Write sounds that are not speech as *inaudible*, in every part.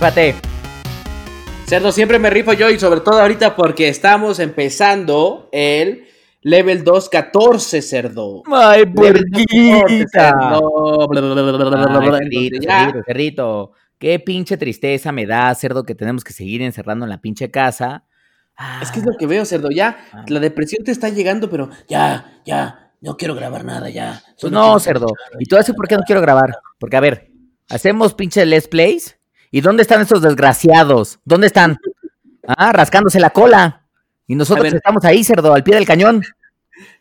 Rífate. Cerdo, siempre me rifo yo y sobre todo ahorita porque estamos empezando el level 214, cerdo. Ay, Level 214, puerquita. cerdo. Ay, ya. cerdito, cerdito. Qué pinche tristeza me da, cerdo, que tenemos que seguir encerrando en la pinche casa. Ah, Es que es lo que veo, cerdo. Ya, Ah. la depresión te está llegando, pero ya, ya, no quiero grabar nada, ya. Pues no, cerdo. ¿Y tú así por qué no quiero grabar? Porque, a ver, hacemos pinche Let's Plays. ¿Y dónde están esos desgraciados? ¿Dónde están? Ah, rascándose la cola. Y nosotros ver. estamos ahí, cerdo, al pie del cañón.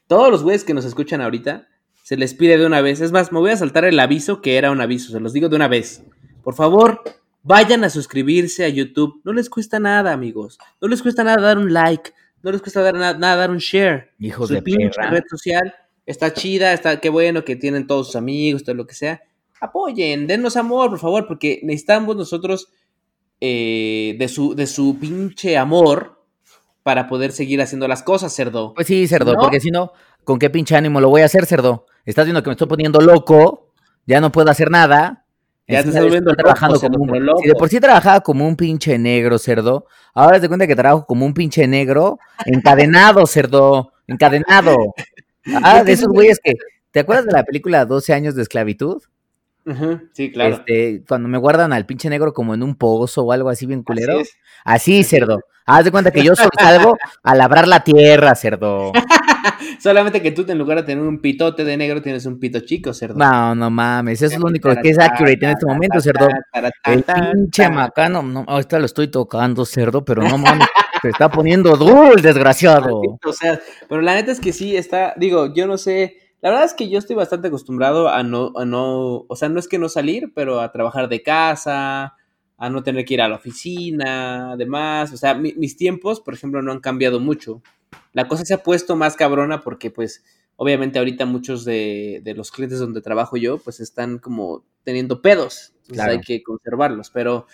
Todos los güeyes que nos escuchan ahorita, se les pide de una vez. Es más, me voy a saltar el aviso que era un aviso, se los digo de una vez. Por favor, vayan a suscribirse a YouTube. No les cuesta nada, amigos. No les cuesta nada dar un like. No les cuesta dar na- nada dar un share. Hijos Su de perra. red social está chida, está qué bueno que tienen todos sus amigos, todo lo que sea. Apoyen, dennos amor, por favor, porque necesitamos nosotros eh, de, su, de su pinche amor para poder seguir haciendo las cosas, cerdo. Pues sí, cerdo, ¿No? porque si no, ¿con qué pinche ánimo lo voy a hacer, cerdo? Estás viendo que me estoy poniendo loco, ya no puedo hacer nada. Ya te estás volviendo loco, trabajando cerdo, como un... Si de por sí trabajaba como un pinche negro, cerdo, ahora te cuenta que trabajo como un pinche negro encadenado, cerdo, encadenado. *laughs* Ah, de esos güeyes que... ¿Te acuerdas de la película 12 años de esclavitud? Sí, claro. Este, cuando me guardan al pinche negro como en un pozo o algo así bien culero. Así. Así, cerdo. Haz de cuenta que yo solo salgo a labrar la tierra, cerdo. *laughs* Solamente que tú en lugar de tener un pitote de negro tienes un pito chico, cerdo. No, no mames, eso es lo único que es accurate en este momento, cerdo. El pinche macano, no, ahorita lo estoy tocando, cerdo, pero no mames, *laughs* se está poniendo duro el desgraciado. O sea, pero la neta es que sí está, digo, yo no sé, la verdad es que yo estoy bastante acostumbrado a no, a no, o sea, no es que no salir, pero a trabajar de casa, a no tener que ir a la oficina, además, o sea, mi- mis tiempos, por ejemplo, no han cambiado mucho. La cosa se ha puesto más cabrona porque, pues, obviamente ahorita muchos de, de los clientes donde trabajo yo, pues están como teniendo pedos, entonces Claro. hay que conservarlos, pero,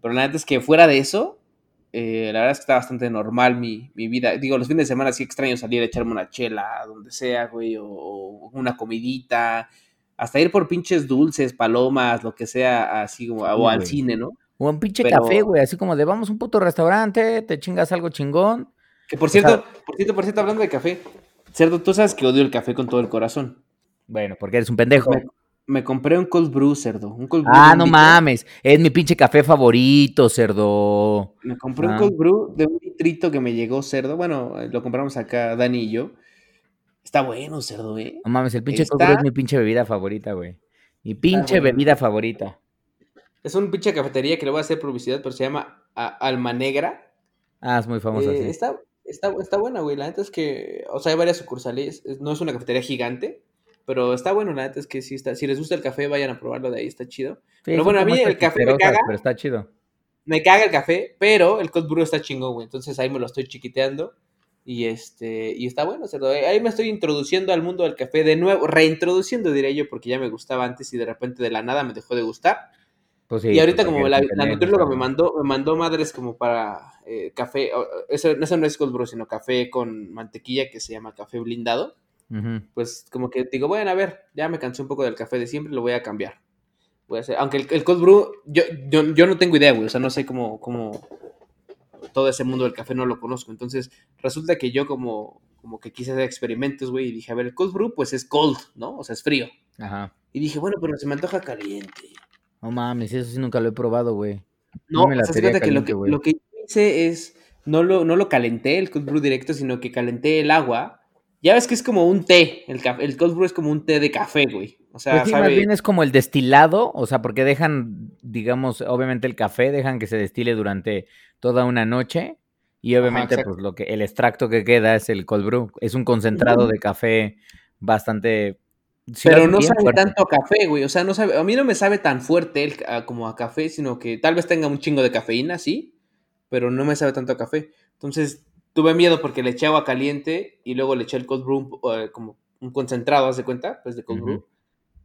pero la neta es que fuera de eso, eh, la verdad es que está bastante normal mi, mi vida. Digo, los fines de semana sí extraño salir a echarme una chela, donde sea, güey, o, o una comidita, hasta ir por pinches dulces, palomas, lo que sea, así como, o al güey. cine, ¿no? O un pinche Pero- café, güey, así como de vamos a un puto restaurante, te chingas algo chingón. Que por O sea- cierto, por cierto, por cierto, hablando de café, Cerdo, tú sabes que odio el café con todo el corazón. Bueno, porque eres un pendejo. Me compré un cold brew, Cerdo, un cold brew. Ah, no litro. mames, es mi pinche café favorito, cerdo. Me compré Ah. un cold brew de un litrito que me llegó, Cerdo. Bueno, lo compramos acá Dani y yo. Está bueno, Cerdo, ¿eh? No mames, el pinche Está- cold brew es mi pinche bebida favorita, güey. Mi pinche bueno. bebida favorita. Es un pinche cafetería que le voy a hacer publicidad, pero se llama A- Alma Negra. Ah, es muy famoso Eh, está, está, está buena, güey. La neta es que, o sea, hay varias sucursales. es- No es una cafetería gigante, pero está bueno. La neta es que sí está. Si les gusta el café, vayan a probarlo de ahí, está chido. Sí, pero bueno, a como mí el café me caga. Pero está chido. Me caga el café, pero el cold brew está chingón, güey. Entonces ahí me lo estoy chiquiteando. Y este, y está bueno. Ahí me estoy introduciendo al mundo del café de nuevo, reintroduciendo, diré yo, porque ya me gustaba antes y de repente de la nada me dejó de gustar. Pues sí, y ahorita pues, como porque la, la nutrióloga me mandó, me mandó madres como para eh, café, eso, eso no es cold brew, sino café con mantequilla que se llama café blindado. Pues como que digo, bueno, a ver, ya me cansé un poco del café de siempre, lo voy a cambiar. Voy a hacer, aunque el, el cold brew, yo, yo, yo no tengo idea, güey, o sea, no sé cómo, cómo todo ese mundo del café no lo conozco. Entonces, resulta que yo como, como que quise hacer experimentos, güey, y dije, a ver, el cold brew, pues es cold, ¿no? O sea, es frío. Ajá. Y dije, bueno, pero se me antoja caliente. No mames, eso sí nunca lo he probado, güey. No, me la o sea, cuenta que lo caliente, que, lo que hice es, no lo, no lo calenté el cold brew directo, sino que calenté el agua. Ya ves que es como un té, el, café, el cold brew es como un té de café, güey. O sea, Pues sí, sabe... más bien es como el destilado, o sea, porque dejan, digamos, obviamente el café, dejan que se destile durante toda una noche y obviamente pues lo que el extracto que queda es el cold brew, es un concentrado de café bastante sí, Pero no sabe fuerte. tanto a café, güey. O sea, no sabe, a mí no me sabe tan fuerte el, a- como a café, sino que tal vez tenga un chingo de cafeína, sí, pero no me sabe tanto a café. Entonces, tuve miedo porque le eché agua caliente y luego le eché el cold brew eh, como un concentrado, ¿haz de cuenta? Pues de cold Ujú. brew.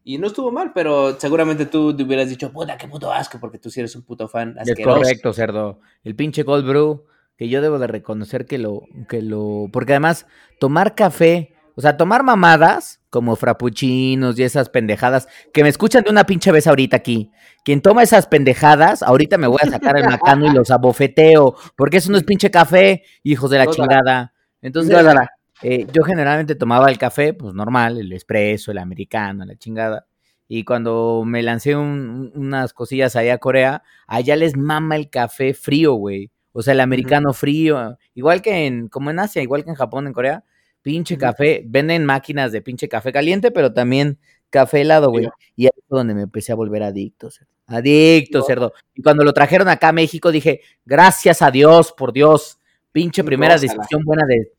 Y no estuvo mal, pero seguramente tú te hubieras dicho, puta, qué puto asco, porque tú sí eres un puto fan Es asqueroso. correcto, cerdo. El pinche cold brew, que yo debo de reconocer que lo, que lo, porque además tomar café O sea, tomar mamadas como frappuccinos y esas pendejadas que me escuchan de una pinche vez ahorita aquí. Quien toma esas pendejadas, ahorita me voy a sacar el macano y los abofeteo, porque eso no es pinche café, hijos de la chingada. Entonces, eh, yo generalmente tomaba el café, pues normal, el espresso, el americano, la chingada. Y cuando me lancé unas cosillas allá a Corea, allá les mama el café frío, güey. O sea, el americano frío, igual que en, como en Asia, igual que en Japón, en Corea, Pinche café, venden máquinas de pinche café caliente, pero también café helado, güey. Y ahí fue donde me empecé a volver adicto, cerdo. Adicto, cerdo. Y cuando lo trajeron acá a México, dije, gracias a Dios, por Dios. Pinche primera decisión buena de,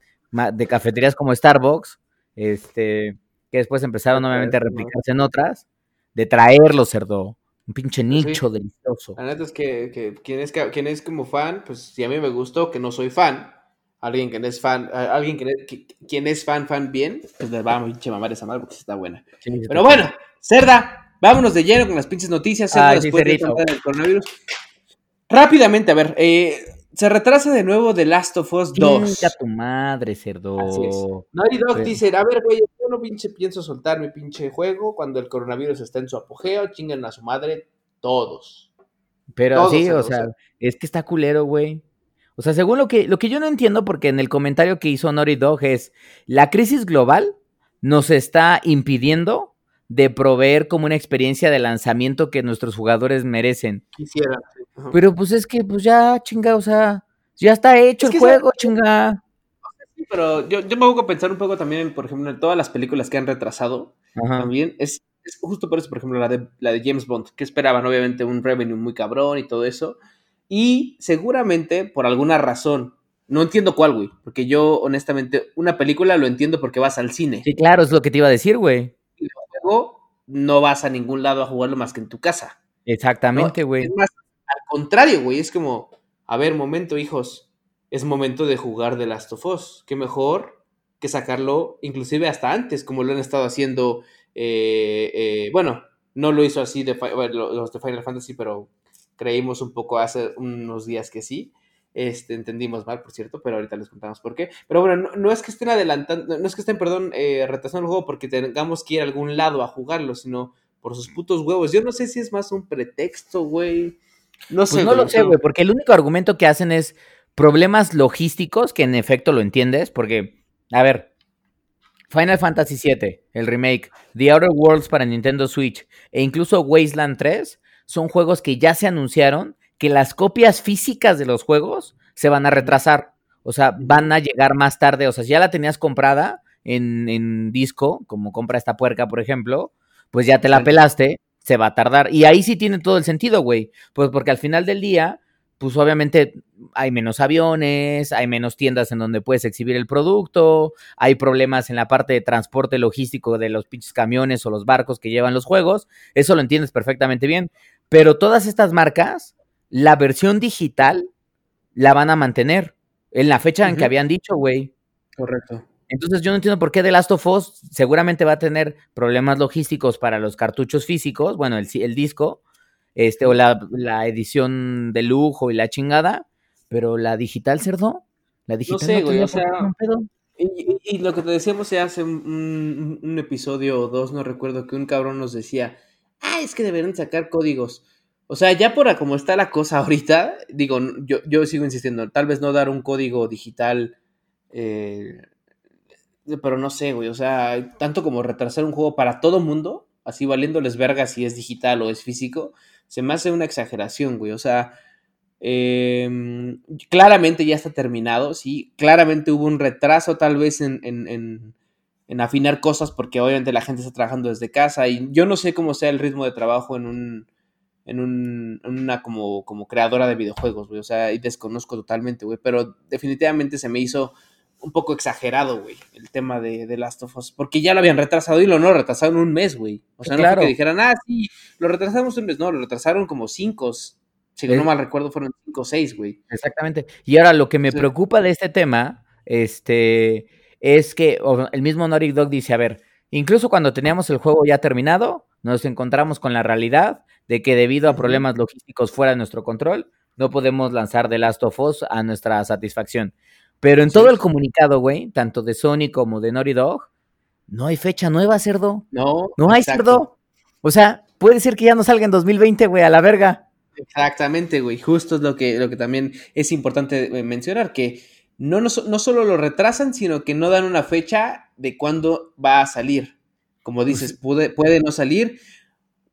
de cafeterías como Starbucks, este, que después empezaron nuevamente a replicarse en otras, de traerlo, cerdo. Un pinche pues nicho delicioso. La neta es que, que quien, es, quien es como fan, pues si a mí me gustó, que no soy fan, alguien que no es fan, alguien que, quien es fan, fan bien, pues le va a pinche mamar esa madre porque está buena. Pero bueno, Cerda, vámonos de lleno con las pinches noticias. Cerda, después de del coronavirus. Rápidamente, a ver, eh, se retrasa de nuevo The Last of Us 2. a tu madre, cerdo. Así es. Naughty Dog dice, a ver, güey, yo no pinche pienso soltar mi pinche juego cuando el coronavirus está en su apogeo, chingan a su madre todos. Pero sí, o sea, es que está culero, güey. O sea, según lo que, lo que yo no entiendo, porque en el comentario que hizo Nori Dog es, la crisis global nos está impidiendo de proveer como una experiencia de lanzamiento que nuestros jugadores merecen. Quisiera. Pero pues es que, pues ya, chinga, o sea, ya está hecho el juego, chinga. Sí, pero yo, yo me hago pensar un poco también, por ejemplo, en todas las películas que han retrasado, también es, es, justo por eso, por ejemplo, la de, la de James Bond, que esperaban obviamente un revenue muy cabrón y todo eso, y seguramente, por alguna razón, no entiendo cuál, güey, porque yo, honestamente, una película lo entiendo porque vas al cine. Sí, claro, es lo que te iba a decir, güey. Y luego no vas a ningún lado a jugarlo más que en tu casa. Exactamente, güey. Es más, al contrario, güey, es como, a ver, momento, hijos, es momento de jugar The Last of Us. Qué mejor que sacarlo, inclusive hasta antes, como lo han estado haciendo, eh, eh, bueno, no lo hizo así de, los de Final Fantasy, pero creímos un poco hace unos días que sí. Este, entendimos mal, por cierto, pero ahorita les contamos por qué. Pero bueno, no, es que estén adelantando, no es que estén, perdón, eh, retrasando el juego porque tengamos que ir a algún lado a jugarlo, sino por sus putos huevos. Yo no sé si es más un pretexto, güey. No pues sé. no lo sé, güey, porque el único argumento que hacen es problemas logísticos, que en efecto lo entiendes, porque, a ver, Final Fantasy VII, el remake, The Outer Worlds para Nintendo Switch e incluso Wasteland 3 son juegos que ya se anunciaron que las copias físicas de los juegos se van a retrasar. O sea, van a llegar más tarde. O sea, si ya la tenías comprada en, disco, como compra esta puerca, por ejemplo, pues ya te la pelaste, se va a tardar. Y ahí sí tiene todo el sentido, güey. Pues porque al final del día, pues obviamente hay menos aviones, hay menos tiendas en donde puedes exhibir el producto, hay problemas en la parte de transporte logístico de los pinches camiones o los barcos que llevan los juegos. Eso lo entiendes perfectamente bien. Pero todas estas marcas, la versión digital la van a mantener en la fecha en que habían dicho, güey. Correcto. Entonces yo no entiendo por qué The Last of Us seguramente va a tener problemas logísticos para los cartuchos físicos, bueno, el, el disco, este, o la, edición de lujo y la chingada, pero la digital, cerdo, la digital no sé, güey, o sea, y, lo que te decíamos hace un, un, episodio o dos, no recuerdo, que un cabrón nos decía, ah, es que deberían sacar códigos. O sea, ya por como está la cosa ahorita, digo, yo, yo sigo insistiendo, tal vez no dar un código digital, eh, pero no sé, güey, o sea, tanto como retrasar un juego para todo mundo, así valiéndoles verga si es digital o es físico, se me hace una exageración, güey, o sea, em, claramente ya está terminado, sí, claramente hubo un retraso tal vez en, en en afinar cosas porque obviamente la gente está trabajando desde casa y yo no sé cómo sea el ritmo de trabajo en un en, un, una como, como creadora de videojuegos, güey, o sea, y desconozco totalmente, güey, pero definitivamente se me hizo un poco exagerado, güey, el tema de, de, Last of Us, porque ya lo habían retrasado y lo no, retrasaron un mes, güey, o sea, no fue que dijeran, ah, sí, lo retrasamos un mes, no, lo retrasaron como cinco, si no mal recuerdo, fueron cinco o seis, güey. Exactamente, y ahora lo que me preocupa de este tema, este es que el mismo Naughty Dog dice, a ver, incluso cuando teníamos el juego ya terminado, nos encontramos con la realidad de que debido a problemas logísticos fuera de nuestro control, no podemos lanzar The Last of Us a nuestra satisfacción. Pero en todo el comunicado, güey, tanto de Sony como de Naughty Dog, No hay fecha nueva, cerdo. No. No hay cerdo. O sea, puede ser que ya no salga en 2020, güey, a la verga. Exactamente, güey. Justo es lo que, lo que también es importante eh, mencionar, que no, no, no solo lo retrasan, sino que no dan una fecha de cuándo va a salir. Como dices, puede, puede no salir.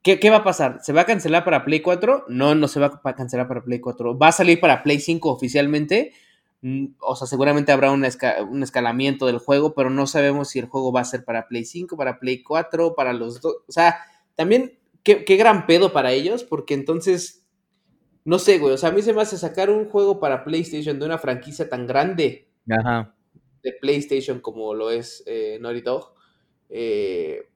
¿Qué, ¿Qué, va a pasar? ¿Se va a cancelar para Play 4? No, no se va a cancelar para Play 4. ¿Va a salir para Play 5 oficialmente? Mm, o sea, seguramente habrá un, un, escalamiento del juego, pero no sabemos si el juego va a ser para Play 5, para Play 4, para los dos. O sea, también, qué, qué gran pedo para ellos, porque entonces no sé, güey. O sea, a mí se me hace sacar un juego para PlayStation de una franquicia tan grande Ajá. de PlayStation como lo es eh, Naughty Dog. Eh,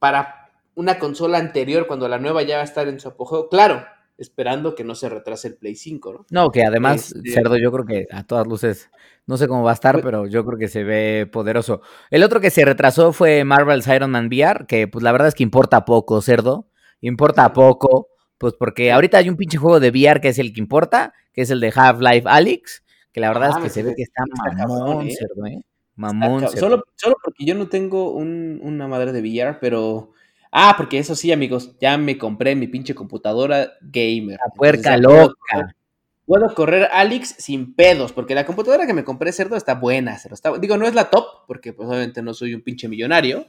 para una consola anterior, cuando la nueva ya va a estar en su apogeo. Claro, esperando que no se retrase el Play 5, ¿no? No, que además, este... Cerdo, yo creo que a todas luces, no sé cómo va a estar, pero yo creo que se ve poderoso. El otro que se retrasó fue Marvel's Iron Man VR, que pues la verdad es que importa poco, Cerdo. Importa poco. Pues porque ahorita hay un pinche juego de VR que es el que importa, que es el de Half-Life Alyx, que la verdad ah, es que se ve que está, mamón, ¿eh? cerdo, ¿eh? Mamón. Solo, solo porque yo no tengo un, una madre de VR, pero... Ah, porque eso sí, amigos, ya me compré mi pinche computadora gamer. La puerca Entonces, loca. Puedo correr, puedo correr Alex sin pedos, porque la computadora que me compré, cerdo, está buena. Cerdo, está, digo, no es la top, porque pues obviamente no soy un pinche millonario,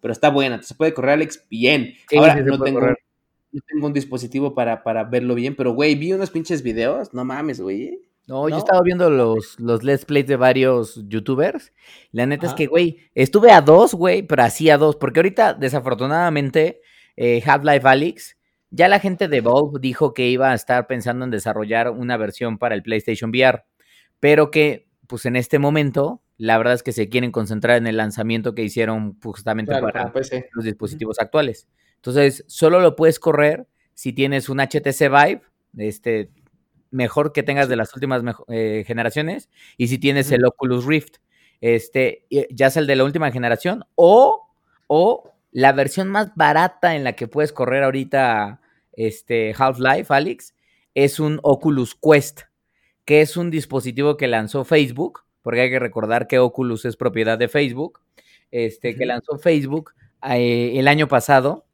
pero está buena. Se puede correr Alex bien. Sí, Ahora sí, no tengo... correr no tengo un dispositivo para, para verlo bien, pero güey, vi unos pinches videos, no mames, güey. No, no, yo he estado viendo los, los let's plays de varios youtubers. La neta Ajá. es que, güey, estuve a dos, güey, pero así a dos, porque ahorita, desafortunadamente, eh, Half-Life Alyx, ya la gente de Valve dijo que iba a estar pensando en desarrollar una versión para el PlayStation VR, pero que, pues en este momento, la verdad es que se quieren concentrar en el lanzamiento que hicieron justamente Claro, para PC. los dispositivos actuales. Entonces, solo lo puedes correr si tienes un HTC Vive, este, mejor que tengas de las últimas eh, generaciones, y si tienes el Oculus Rift, este, ya sea el de la última generación, o, o la versión más barata en la que puedes correr ahorita este, Half-Life, Alex, es un Oculus Quest, que es un dispositivo que lanzó Facebook, porque hay que recordar que Oculus es propiedad de Facebook, este, que lanzó Facebook eh, el año pasado,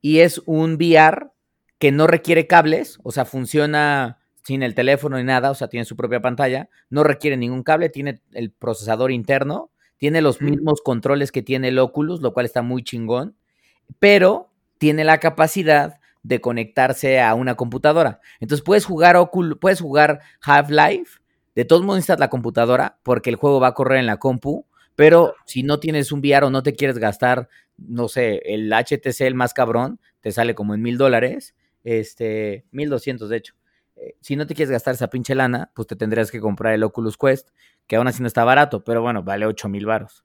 y es un VR que no requiere cables, o sea, funciona sin el teléfono ni nada, o sea, tiene su propia pantalla, no requiere ningún cable, tiene el procesador interno, tiene los mismos controles que tiene el Oculus, lo cual está muy chingón, pero tiene la capacidad de conectarse a una computadora. Entonces puedes jugar Oculus, puedes jugar Half-Life, de todos modos necesitas la computadora porque el juego va a correr en la compu, pero si no tienes un VR o no te quieres gastar, no sé, el HTC, el más cabrón, te sale como en mil dólares, este, mil doscientos de hecho. Eh, si no te quieres gastar esa pinche lana, pues te tendrías que comprar el Oculus Quest, que aún así no está barato, pero bueno, vale ocho mil varos.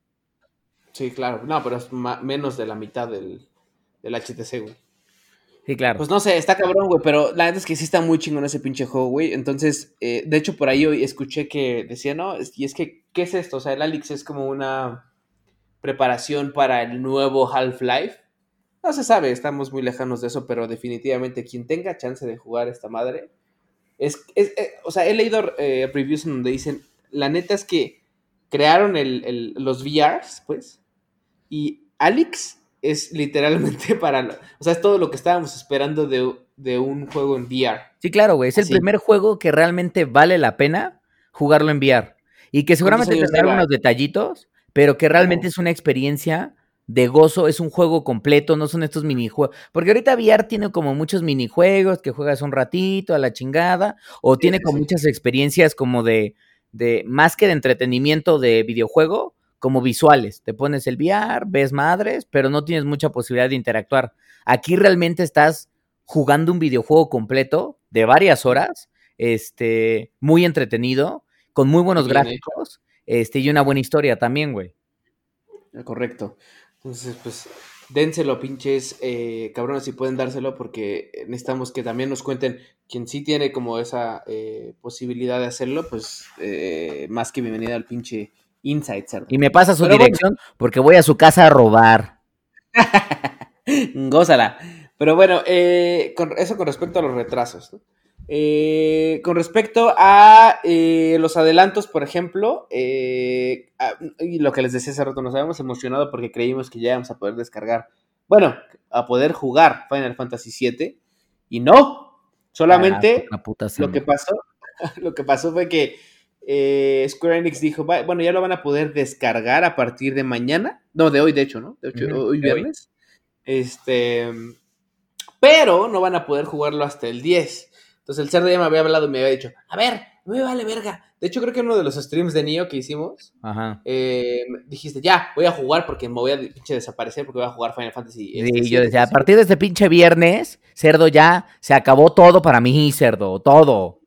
Sí, claro, no, pero es menos de la mitad del, del HTC, güey. Sí, claro. Pues no sé, está cabrón, güey, pero la verdad es que sí está muy chingón ese pinche juego, güey. Entonces, eh, de hecho, por ahí hoy escuché que decía, no, y es que, ¿qué es esto? O sea, el Alix es como una preparación para el nuevo Half-Life. No se sabe, estamos muy lejanos de eso, pero definitivamente quien tenga chance de jugar esta madre, es, es, es o sea, he leído eh, en donde dicen, la neta es que crearon el, el, los VRs, pues, y Alix es literalmente *laughs* para, o sea, es todo lo que estábamos esperando de, de un juego en VR. Sí, claro, güey, es Así. el primer juego que realmente vale la pena jugarlo en VR. Y que seguramente tendrá algunos detallitos, pero que realmente es una experiencia de gozo, es un juego completo, no son estos minijuegos. Porque ahorita VR tiene como muchos minijuegos que juegas un ratito a la chingada, o sí, tiene como sí. muchas experiencias como de, de, más que de entretenimiento de videojuego, como visuales. Te pones el VR, ves madres, pero no tienes mucha posibilidad de interactuar. Aquí realmente estás jugando un videojuego completo de varias horas, este, muy entretenido, con muy buenos Bien gráficos, este, y una buena historia también, güey. Correcto. Entonces, pues, dénselo, pinches eh, cabrones, si pueden dárselo, porque necesitamos que también nos cuenten quien sí tiene como esa eh, posibilidad de hacerlo, pues, eh, más que bienvenida al pinche Insight, cerdo. Y me pasa su Pero dirección bueno. porque voy a su casa a robar. *laughs* Gózala. Pero bueno, eh, con, eso con respecto a los retrasos. ¿no? Eh, con respecto a eh, los adelantos, por ejemplo, y lo que les decía hace rato, nos habíamos emocionado porque creímos que ya íbamos a poder descargar, bueno, a poder jugar Final Fantasy VII, y no, solamente Ah, puta lo que pasó, *laughs* lo que pasó fue que eh, Square Enix dijo, "Va- bueno, ya lo van a poder descargar a partir de mañana, no, de hoy, de hecho, ¿no? De hecho, hoy viernes. Este, pero no van a poder jugarlo hasta el 10. Entonces el cerdo ya me había hablado y me había dicho, a ver, no me vale verga. De hecho, creo que en uno de los streams de Nio que hicimos, Ajá. eh, dijiste, ya, voy a jugar porque me voy a pinche desaparecer porque voy a jugar Final Fantasy. este, Sí, yo siete, decía, a sí". partir de este pinche viernes, cerdo, ya se acabó todo para mí, cerdo, todo.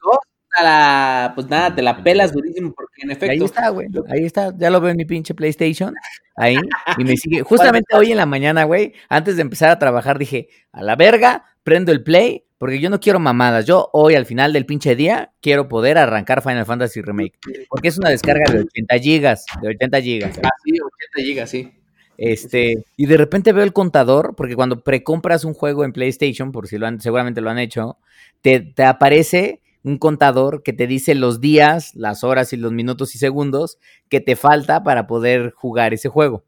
A la- pues nada, te la pelas durísimo porque en Y ahí efecto... está, güey. Ahí está. Ya lo veo en mi pinche PlayStation. Ahí. Y me sigue. *laughs* Justamente hoy en la mañana, güey, antes de empezar a trabajar, dije, a la verga, prendo el play, porque yo no quiero mamadas. Yo hoy, al final del pinche día, quiero poder arrancar Final Fantasy Remake. Porque es una descarga de 80 gigas. De 80 gigas. Ah, sí, 80 gigas, sí. Este, y de repente veo el contador, porque cuando precompras un juego en PlayStation, por si lo han, seguramente lo han hecho, te, te aparece un contador que te dice los días, las horas y los minutos y segundos que te falta para poder jugar ese juego.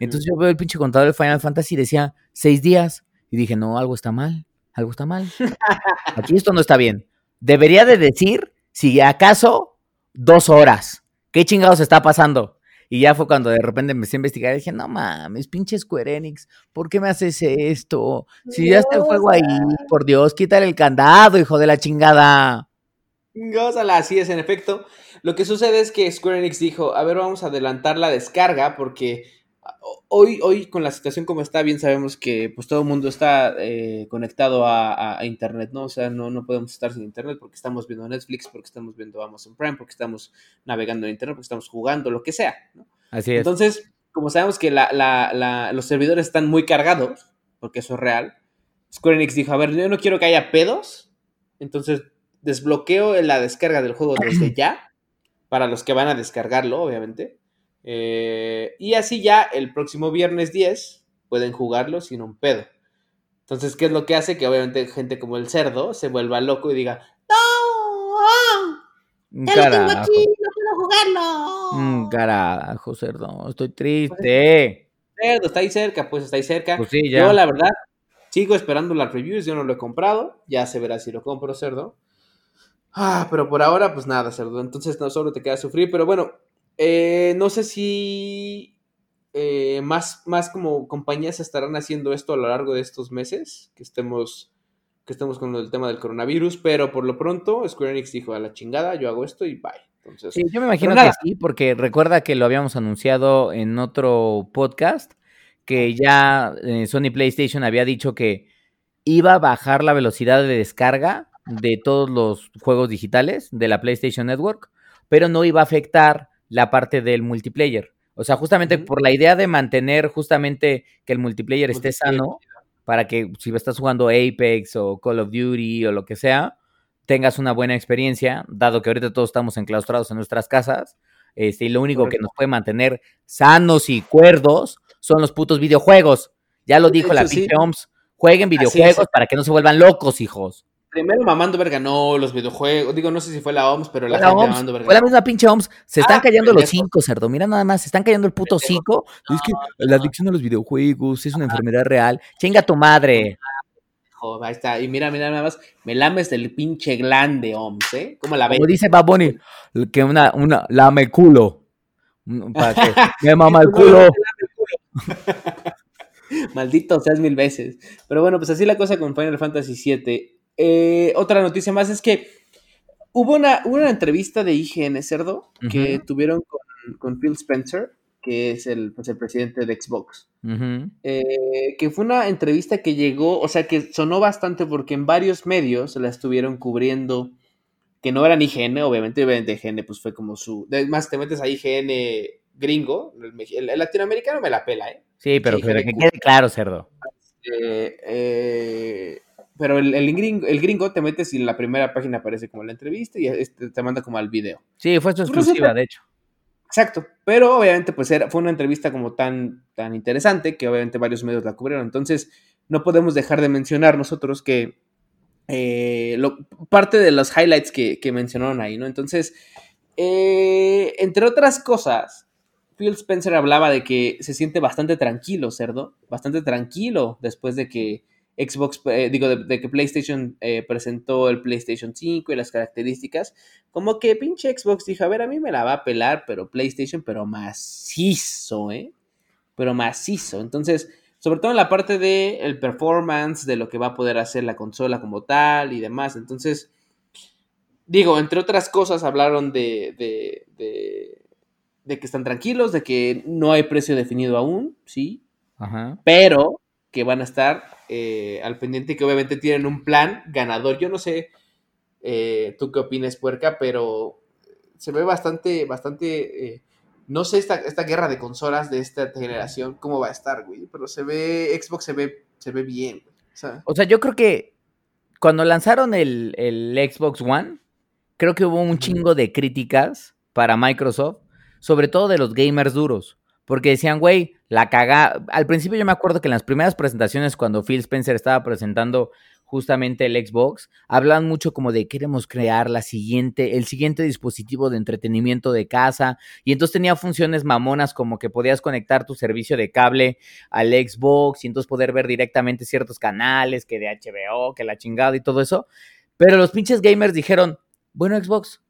Entonces yo veo el pinche contador de Final Fantasy y decía seis días. Y dije, no, algo está mal, algo está mal. Aquí esto no está bien. Debería de decir, si acaso, dos horas. ¿Qué chingados está pasando? Y ya fue cuando de repente empecé a investigar y dije, no mames, pinche Square Enix, ¿por qué me haces esto? Si ya está el juego ahí, por Dios, quítale el candado, hijo de la chingada. Gózala, así es, en efecto. Lo que sucede es que Square Enix dijo, a ver, vamos a adelantar la descarga porque hoy, hoy con la situación como está, bien sabemos que pues todo el mundo está eh, conectado a, a- a Internet, ¿no? O sea, no, no podemos estar sin Internet porque estamos viendo Netflix, porque estamos viendo Amazon Prime, porque estamos navegando en Internet, porque estamos jugando, lo que sea, ¿no? Así es. Entonces, como sabemos que la- la- la- los servidores están muy cargados, porque eso es real, Square Enix dijo, a ver, yo no quiero que haya pedos, entonces desbloqueo la descarga del juego desde *clears throat* ya, para los que van a descargarlo, obviamente. Eh, y así ya el próximo viernes 10 pueden jugarlo sin un pedo. Entonces, ¿qué es lo que hace? Que obviamente gente como el cerdo se vuelva loco y diga, ¡No! ¡Ya lo tengo carajo, aquí! ¡No puedo jugarlo! carajo, cerdo, estoy triste. Cerdo, está ahí cerca, pues está ahí cerca. Pues sí, Yo, ya. la verdad, sigo esperando las reviews. Yo no lo he comprado. Ya se verá si lo compro, cerdo. Ah, pero por ahora, pues nada, cerdo. Entonces, no solo te queda sufrir. Pero bueno, eh, no sé si eh, más, más como compañías estarán haciendo esto a lo largo de estos meses. Que estemos, que estemos con el tema del coronavirus. Pero por lo pronto, Square Enix dijo a la chingada, yo hago esto y bye. Entonces, Sí, yo me imagino que sí, porque recuerda que lo habíamos anunciado en otro podcast, que ya eh, Sony PlayStation había dicho que iba a bajar la velocidad de descarga de todos los juegos digitales de la PlayStation Network, pero no iba a afectar la parte del multiplayer. O sea, justamente por la idea de mantener justamente que el multiplayer esté sano, para que si estás jugando Apex o Call of Duty o lo que sea, tengas una buena experiencia, dado que ahorita todos estamos enclaustrados en nuestras casas, este, y lo único que nos puede mantener sanos y cuerdos son los putos videojuegos. Ya lo De dijo la sí. pinche OMS. Jueguen videojuegos para que no se vuelvan locos, hijos. Primero mamando verga, no, los videojuegos. Digo, no sé si fue la OMS, pero la gente OMS, mamando verga. fue la misma pinche OMS. Se están Ah, cayendo los cinco, cerdo. Mira nada más, se están cayendo el puto cinco. es que No, la no. adicción a los videojuegos es una enfermedad real. Chinga tu madre. Jo, ahí está. Y mira, mira nada más. Me lames del pinche glande, OMS, ¿eh? ¿Cómo la ves? Como dice Bad Bunny, que una, una, lame culo. Para *laughs* me mama el culo. *laughs* Maldito seas mil veces. Pero bueno, pues así la cosa con Final Fantasy VII. Eh, otra noticia más es que hubo una, hubo una entrevista de IGN Cerdo que tuvieron con, con Phil Spencer, que es el, pues, el presidente de Xbox. Eh, que fue una entrevista que llegó, o sea, que sonó bastante porque en varios medios la estuvieron cubriendo, que no eran IGN, obviamente, obviamente IGN pues fue como su... Además, te metes a IGN gringo, el, latinoamericano me la pela, ¿eh? Sí, pero que de quede claro, cerdo. Eh, eh, pero el, el gringo, el gringo te metes y en la primera página aparece como la entrevista y este, te manda como al video. Sí, fue su Resulta- exclusiva, de hecho. Exacto, pero obviamente pues era, fue una entrevista como tan, tan interesante que obviamente varios medios la cubrieron. Entonces no podemos dejar de mencionar nosotros que eh, parte de los highlights que, mencionaron ahí, ¿no? Entonces, eh, entre otras cosas, Phil Spencer hablaba de que se siente bastante tranquilo, cerdo, bastante tranquilo después de que Xbox, eh, digo, de, que PlayStation presentó el PlayStation 5 y las características, como que pinche Xbox dijo, a ver, a mí me la va a pelar, pero PlayStation, pero macizo, ¿eh? Pero macizo. Entonces, sobre todo en la parte de el performance, de lo que va a poder hacer la consola como tal y demás. Entonces, digo, entre otras cosas, hablaron de, de, de, que están tranquilos, de que no hay precio definido aún, sí, Ajá. pero que van a estar eh, al pendiente, que obviamente tienen un plan ganador. Yo no sé eh, tú qué opinas, puerca, pero se ve bastante, bastante eh, no sé esta, esta guerra de consolas de esta generación cómo va a estar, güey. Pero se ve, Xbox se ve, se ve bien. O sea, yo creo que cuando lanzaron el, Xbox One, creo que hubo un chingo de críticas para Microsoft, sobre todo de los gamers duros. Porque decían, güey, la caga. Al principio yo me acuerdo que en las primeras presentaciones, cuando Phil Spencer estaba presentando justamente el Xbox, hablan mucho como de queremos crear la siguiente, el siguiente dispositivo de entretenimiento de casa, y entonces tenía funciones mamonas como que podías conectar tu servicio de cable al Xbox y entonces poder ver directamente ciertos canales, que de HBO, que la chingada y todo eso. Pero los pinches gamers dijeron, bueno Xbox,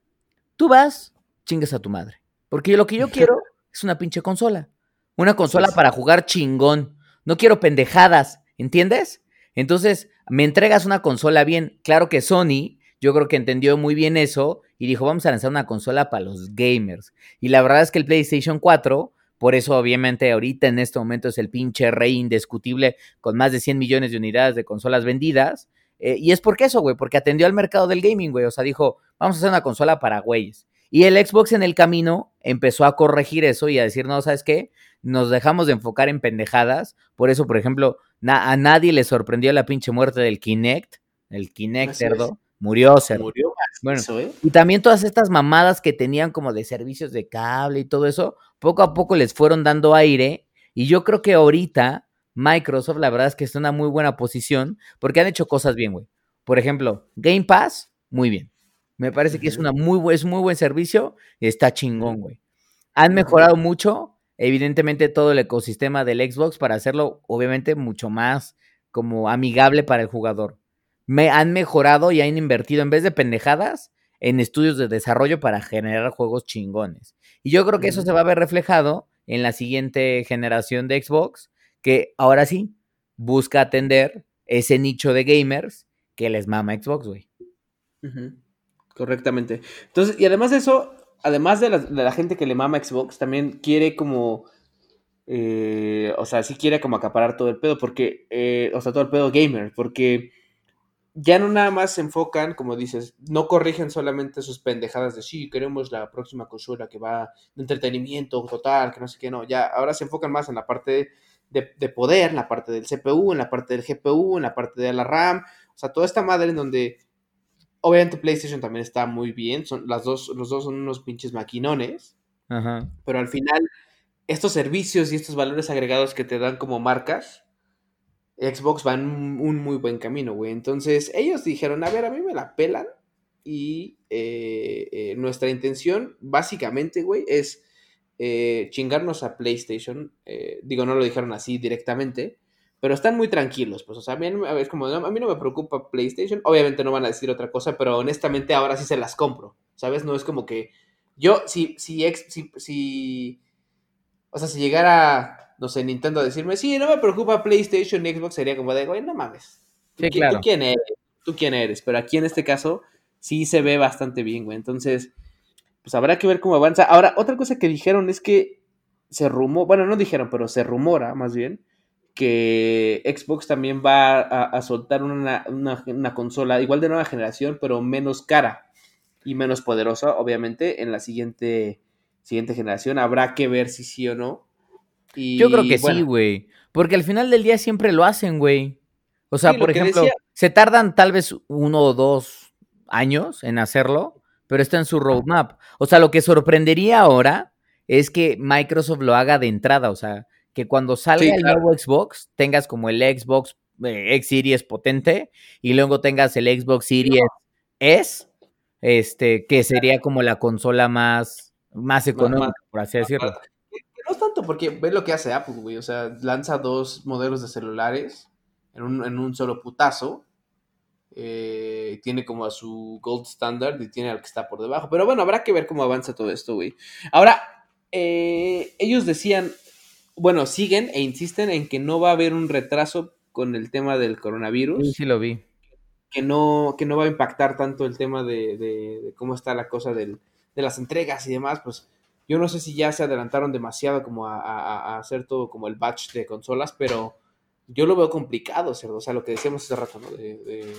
tú vas, chingas a tu madre, porque lo que yo *laughs* quiero es una pinche consola, una consola pues para jugar chingón, no quiero pendejadas, ¿entiendes? Entonces, me entregas una consola bien. Claro que Sony, yo creo que entendió muy bien eso y dijo, vamos a lanzar una consola para los gamers. Y la verdad es que el PlayStation 4, por eso obviamente ahorita en este momento es el pinche rey indiscutible con más de 100 millones de unidades de consolas vendidas. Eh, y es porque eso, güey, porque atendió al mercado del gaming, güey. O sea, dijo, vamos a hacer una consola para güeyes. Y el Xbox en el camino empezó a corregir eso y a decir, no, ¿sabes qué? Nos dejamos de enfocar en pendejadas. Por eso, por ejemplo, a nadie le sorprendió la pinche muerte del Kinect. El Kinect, cerdo. Murió, cerdo. Murió bueno, ¿eh? Y también todas estas mamadas que tenían como de servicios de cable y todo eso, poco a poco les fueron dando aire. Y yo creo que ahorita Microsoft, la verdad es que está en una muy buena posición porque han hecho cosas bien, güey. Por ejemplo, Game Pass, muy bien. Me parece que es, una muy, es un muy buen servicio y está chingón, güey. Han mejorado mucho evidentemente todo el ecosistema del Xbox para hacerlo obviamente mucho más como amigable para el jugador. Me han mejorado y han invertido en vez de pendejadas en estudios de desarrollo para generar juegos chingones. Y yo creo que eso se va a ver reflejado en la siguiente generación de Xbox, que ahora sí busca atender ese nicho de gamers que les mama Xbox, güey. Correctamente. Entonces, y además de eso, además de la, gente que le mama Xbox, también quiere como. Eh, o sea, sí quiere como acaparar todo el pedo, porque. Eh, o sea, todo el pedo gamer, porque ya no nada más se enfocan, como dices, no corrigen solamente sus pendejadas de sí, queremos la próxima consola que va de entretenimiento total, que no sé qué, no. Ya ahora se enfocan más en la parte de, de poder, en la parte del CPU, en la parte del GPU, en la parte de la RAM. O sea, toda esta madre en donde Obviamente PlayStation también está muy bien, son las dos, los dos son unos pinches maquinones. Ajá. Pero al final, estos servicios y estos valores agregados que te dan como marcas, Xbox va en un muy buen camino, güey. Entonces, ellos dijeron, a ver, a mí me la pelan. Y eh, eh, nuestra intención, básicamente, güey, es eh, chingarnos a PlayStation. digo, no lo dijeron así directamente, pero están muy tranquilos, pues, o sea, a mí, es como, a mí no me preocupa PlayStation, obviamente no van a decir otra cosa, pero honestamente ahora sí se las compro, ¿sabes? No es como que yo, si, si, si, si o sea, si llegara, no sé, Nintendo a decirme, sí, no me preocupa PlayStation Xbox, sería como de, güey, no mames. ¿Tú, claro. ¿Tú quién eres? ¿Tú quién eres? Pero aquí en este caso sí se ve bastante bien, güey. Entonces, pues habrá que ver cómo avanza. Ahora, otra cosa que dijeron es que se rumó, bueno, no dijeron, pero se rumora más bien, que Xbox también va a, soltar una, consola igual de nueva generación, pero menos cara y menos poderosa, obviamente, en la siguiente, siguiente generación. Habrá que ver si sí o no. Yo creo que sí, güey. Porque al final del día siempre lo hacen, güey. O sea, por ejemplo, se tardan tal vez uno o dos años en hacerlo, pero está en su roadmap. O sea, lo que sorprendería ahora es que Microsoft lo haga de entrada. O sea, que cuando salga el nuevo Xbox tengas como el Xbox eh, X Series potente y luego tengas el Xbox Series S, este, que sería como la consola más, más económica, por así decirlo. No es tanto porque ve lo que hace Apple, güey. O sea, lanza dos modelos de celulares en un, en un solo putazo. Eh, tiene como a su gold standard y tiene al que está por debajo. Pero bueno, habrá que ver cómo avanza todo esto, güey. Ahora, eh, ellos decían, bueno, siguen e insisten en que no va a haber un retraso con el tema del coronavirus. Sí, sí lo vi. Que no, que no va a impactar tanto el tema de, de, de cómo está la cosa del, de las entregas y demás, pues yo no sé si ya se adelantaron demasiado como a, a, a, hacer todo como el batch de consolas, pero yo lo veo complicado, cerdo. O sea, lo que decíamos hace rato, ¿no? De, de,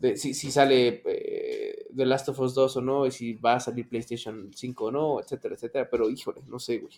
de si, si, sale eh, The Last of Us 2 o no, y si va a salir PlayStation 5 o no, etcétera, etcétera. Pero híjole, no sé, güey.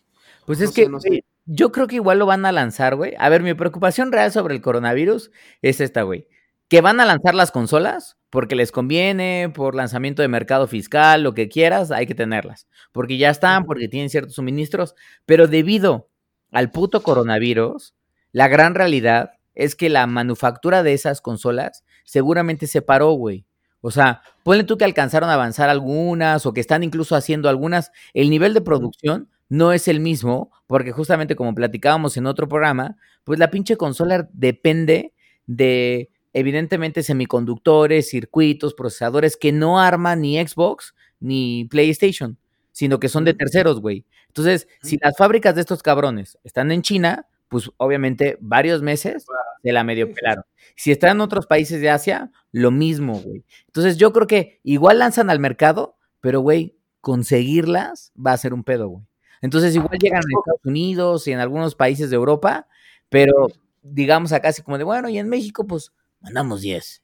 Pues no es sé, que no sé. Yo creo que igual lo van a lanzar, güey. A ver, mi preocupación real sobre el coronavirus es esta, güey. Que van a lanzar las consolas porque les conviene, por lanzamiento de mercado fiscal, lo que quieras, hay que tenerlas. Porque ya están, porque tienen ciertos suministros. Pero debido al puto coronavirus, la gran realidad es que la manufactura de esas consolas seguramente se paró, güey. O sea, ponle tú que alcanzaron a avanzar algunas o que están incluso haciendo algunas. El nivel de producción no es el mismo, porque justamente como platicábamos en otro programa, pues la pinche consola depende de evidentemente semiconductores, circuitos, procesadores que no arman ni Xbox ni PlayStation, sino que son de terceros, güey. Entonces, si las fábricas de estos cabrones están en China, pues obviamente varios meses se la medio pelaron. Si están en otros países de Asia, lo mismo, güey. Entonces, yo creo que igual lanzan al mercado, pero, güey, conseguirlas va a ser un pedo, güey. Entonces, igual llegan a Estados Unidos y en algunos países de Europa, pero digamos acá así como de, bueno, y en México, pues mandamos 10.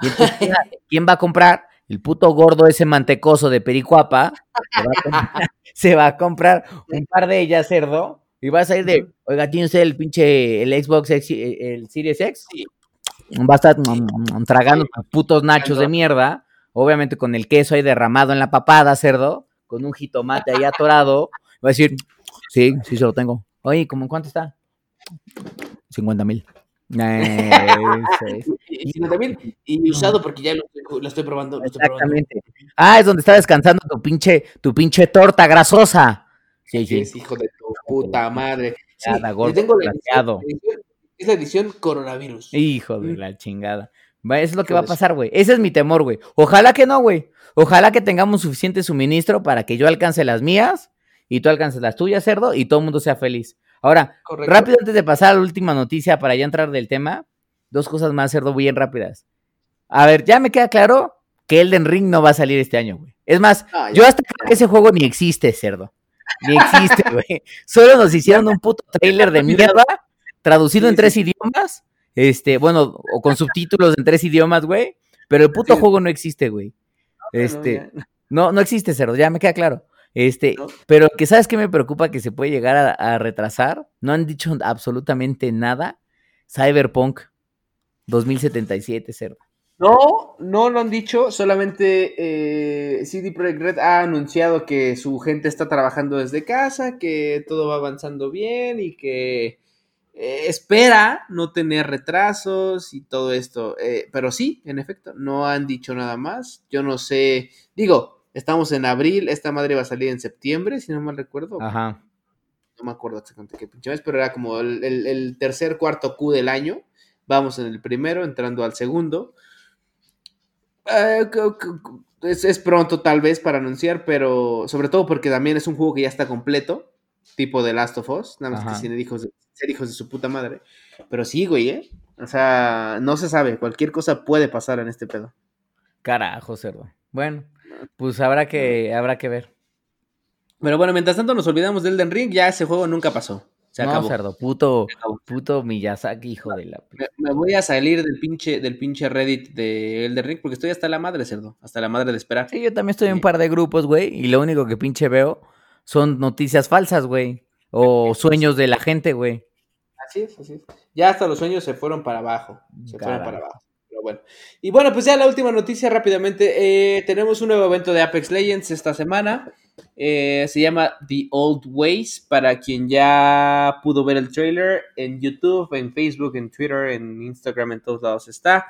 Y entonces, *laughs* ¿quién va a comprar? El puto gordo ese mantecoso de Pericuapa se va a comprar, *laughs* se va a comprar un par de ellas, cerdo, y va a salir de, oiga, ¿tiene usted el pinche, el Xbox X, el Series X? Sí. Va a estar mm, mm, tragando putos nachos de mierda, obviamente con el queso ahí derramado en la papada, cerdo, con un jitomate ahí atorado, va a decir, sí, sí se lo tengo. Oye, ¿cómo cuánto está? 50 mil. *laughs* Eh, y, y, también, y usado porque ya lo, lo estoy probando. Lo estoy Exactamente. Probando. Ah, es donde está descansando tu pinche, tu pinche torta grasosa. Sí, sí. Es hijo de tu puta madre. Sí, Nada, gordo, tengo la edición, es la edición coronavirus. Hijo de la chingada. Eso es lo que va a pasar, güey. Ese es mi temor, güey. Ojalá que no, güey. Ojalá que tengamos suficiente suministro para que yo alcance las mías y tú alcances las tuyas, cerdo, y todo el mundo sea feliz. Ahora, Correcto. rápido antes de pasar a la última noticia para ya entrar del tema, dos cosas más, cerdo, bien rápidas. A ver, ya me queda claro que Elden Ring no va a salir este año, güey. Es más, ah, yo hasta creo que ese juego ni existe, cerdo. Ni existe, *laughs* güey. Solo nos hicieron un puto trailer de mierda, traducido en tres idiomas, este, bueno, o con subtítulos en tres idiomas, güey, pero el puto sí. juego no existe, güey. Este, no, no existe, cerdo, ya me queda claro. Este, ¿no? pero que sabes que me preocupa que se puede llegar a, a, retrasar. No han dicho absolutamente nada. Cyberpunk 2077, cerdo. No, no lo han dicho. Solamente eh, CD Projekt Red ha anunciado que su gente está trabajando desde casa, que todo va avanzando bien y que eh, espera no tener retrasos y todo esto. Eh, pero sí, en efecto, no han dicho nada más. Yo no sé. Digo, Estamos en abril, esta madre va a salir en septiembre, si no mal recuerdo. Ajá. No me acuerdo exactamente qué pinche mes, pero era como el, el, el, tercer, cuarto Q del año. Vamos en el primero, entrando al segundo. Eh, es, es, pronto tal vez para anunciar, pero sobre todo porque también es un juego que ya está completo, tipo de Last of Us, nada más Ajá. que sin hijos de, ser hijos de su puta madre. Pero sí, güey, ¿eh? O sea, no se sabe, cualquier cosa puede pasar en este pedo. Carajo, cerdo. Bueno, pues habrá que, habrá que ver. Pero bueno, mientras tanto nos olvidamos del Elden Ring, ya ese juego nunca pasó. Se no, acabó. cerdo, puto, puto Miyazaki, hijo de la... Me, me, voy a salir del pinche, del pinche Reddit de Elden Ring porque estoy hasta la madre, cerdo. Hasta la madre de esperar. Sí, yo también estoy en un par de grupos, güey, y lo único que pinche veo son noticias falsas, güey. O sueños de la gente, güey. Así es, así es. Ya hasta los sueños se fueron para abajo. Se fueron para abajo bueno. Y bueno, pues ya la última noticia rápidamente. Eh, tenemos un nuevo evento de Apex Legends esta semana. Eh, se llama The Old Ways, para quien ya pudo ver el trailer en YouTube, en Facebook, en Twitter, en Instagram, en todos lados está.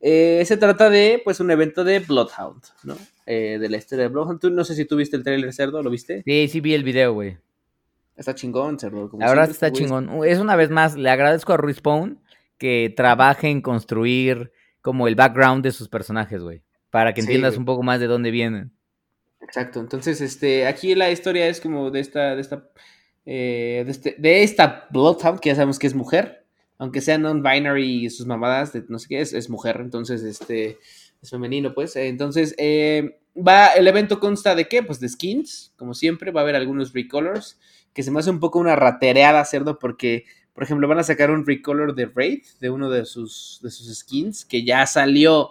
Eh, se trata de, pues, un evento de Bloodhound, ¿no? De la historia de Bloodhound. Tú, no sé si tú viste el trailer, Cerdo, ¿lo viste? Sí, sí vi el video, güey. Está chingón, Cerdo. la verdad está chingón. Es una vez más, le agradezco a Respawn que trabaje en construir como el background de sus personajes, güey. Para que entiendas un poco más de dónde vienen. Exacto. Entonces, este, aquí la historia es como de esta, de esta, eh, de, este, de esta Bloodhound, que ya sabemos que es mujer, aunque sea non-binary y sus mamadas, de, no sé qué, es, es mujer, entonces, este, es femenino, pues. Entonces, eh, va, el evento consta de qué? Pues de skins, como siempre, va a haber algunos recolors, que se me hace un poco una ratereada, cerdo, porque, por ejemplo, van a sacar un recolor de Raid, de uno de sus, de sus skins, que ya salió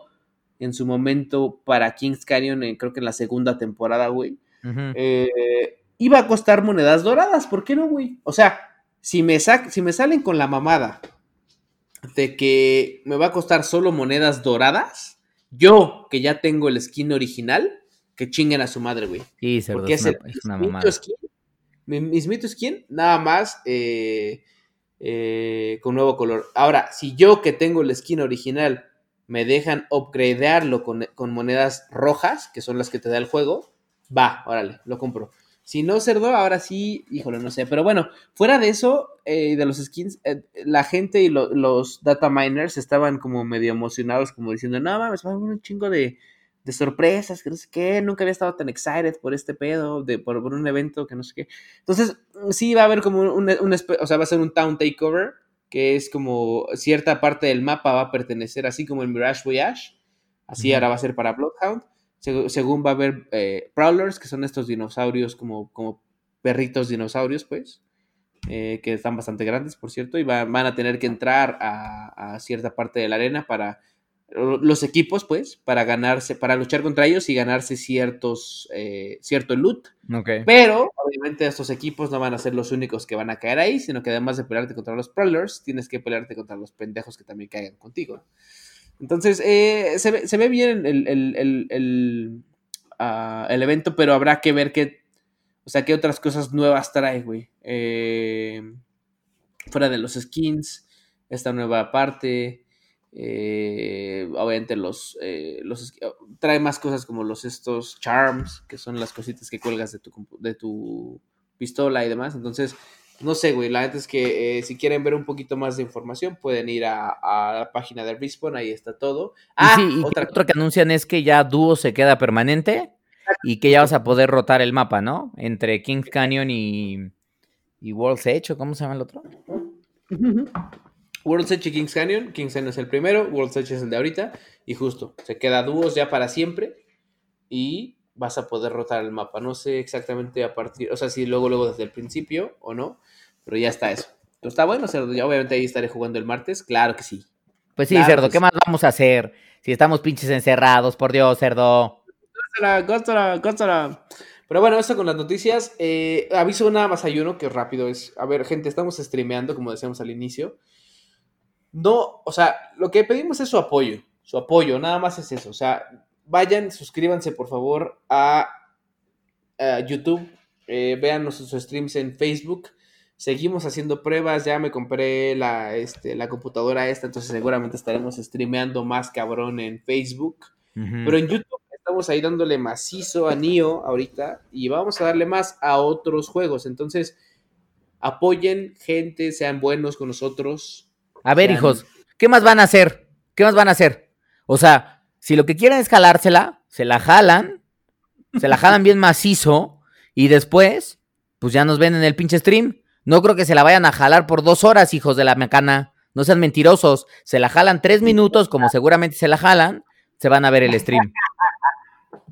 en su momento para Kings Canyon, creo que en la segunda temporada, güey. Eh, iba a costar monedas doradas, ¿por qué no, güey? O sea, si me, si me salen con la mamada de que me va a costar solo monedas doradas, yo que ya tengo el skin original, que chinguen a su madre, güey. Sí, Porque es, una, mamada. Skin, mi mismito skin, nada más eh, eh, con nuevo color. Ahora, si yo que tengo el skin original me dejan upgradearlo con, con, monedas rojas, que son las que te da el juego, va, órale, lo compro. Si no, cerdo, ahora sí, híjole, no sé. Pero bueno, fuera de eso, eh, de los skins, eh, la gente y los data miners estaban como medio emocionados, como diciendo, no mames, va a haber un chingo de, de, sorpresas, que no sé qué, nunca había estado tan excited por este pedo, de, por, un evento, que no sé qué. Entonces, sí va a haber como un, un, o sea, va a ser un town takeover, que es como cierta parte del mapa va a pertenecer, así como el Mirage Voyage, así ahora va a ser para Bloodhound, según va a haber eh, Prowlers, que son estos dinosaurios como, como perritos dinosaurios, pues, eh, que están bastante grandes, por cierto, y van a tener que entrar a, cierta parte de la arena para los equipos, pues, para ganarse, para luchar contra ellos y ganarse ciertos, eh, cierto loot. Pero, obviamente, estos equipos no van a ser los únicos que van a caer ahí, sino que además de pelearte contra los Prowlers, tienes que pelearte contra los pendejos que también caigan contigo. Entonces, eh, se, ve, se, ve, bien el, el, el, ah, el, evento, pero habrá que ver qué, o sea, qué otras cosas nuevas trae, güey. Eh, fuera de los skins, esta nueva parte. Eh, obviamente los, eh, los trae más cosas como los estos charms, que son las cositas que cuelgas de tu, de tu pistola y demás. Entonces, no sé, güey, la verdad es que eh, si quieren ver un poquito más de información, pueden ir a, la página de Respawn, ahí está todo. Ah, y otra... otro que anuncian es que ya Dúo se queda permanente y que ya vas a poder rotar el mapa, ¿no? Entre Kings Canyon y, y World's Edge, ¿o cómo se llama el otro? World's Edge y Kings Canyon. Kings Canyon es el primero, World's Edge es el de ahorita. Y justo, se queda dúos ya para siempre. Y vas a poder rotar el mapa. No sé exactamente a partir, o sea, si luego, luego desde el principio o no, pero ya está eso. está bueno, Cerdo. Ya obviamente ahí estaré jugando el martes. Claro que sí. Pues sí, Cerdo, ¿qué más vamos a hacer? Si estamos pinches encerrados, por Dios, Cerdo. Gózala, gózala, Pero bueno, eso con las noticias. Eh, aviso nada más hay uno que rápido es. A ver, gente, estamos streameando, como decíamos al inicio. No, o sea, lo que pedimos es su apoyo. Su apoyo, nada más es eso. O sea, vayan, suscríbanse por favor a, YouTube, eh, vean nuestros streams en Facebook. Seguimos haciendo pruebas, ya me compré la, este, la computadora esta, entonces seguramente estaremos streameando más cabrón en Facebook. Pero en YouTube estamos ahí dándole macizo a Nio ahorita y vamos a darle más a otros juegos. Entonces, apoyen gente, sean buenos con nosotros. A ver, hijos, ¿qué más van a hacer? ¿Qué más van a hacer? O sea, si lo que quieren es jalársela, se la jalan, se la jalan bien macizo y después, pues ya nos ven en el pinche stream. No creo que se la vayan a jalar por dos horas, hijos de la mecana. No sean mentirosos. Se la jalan tres minutos, como seguramente se la jalan, se van a ver el stream.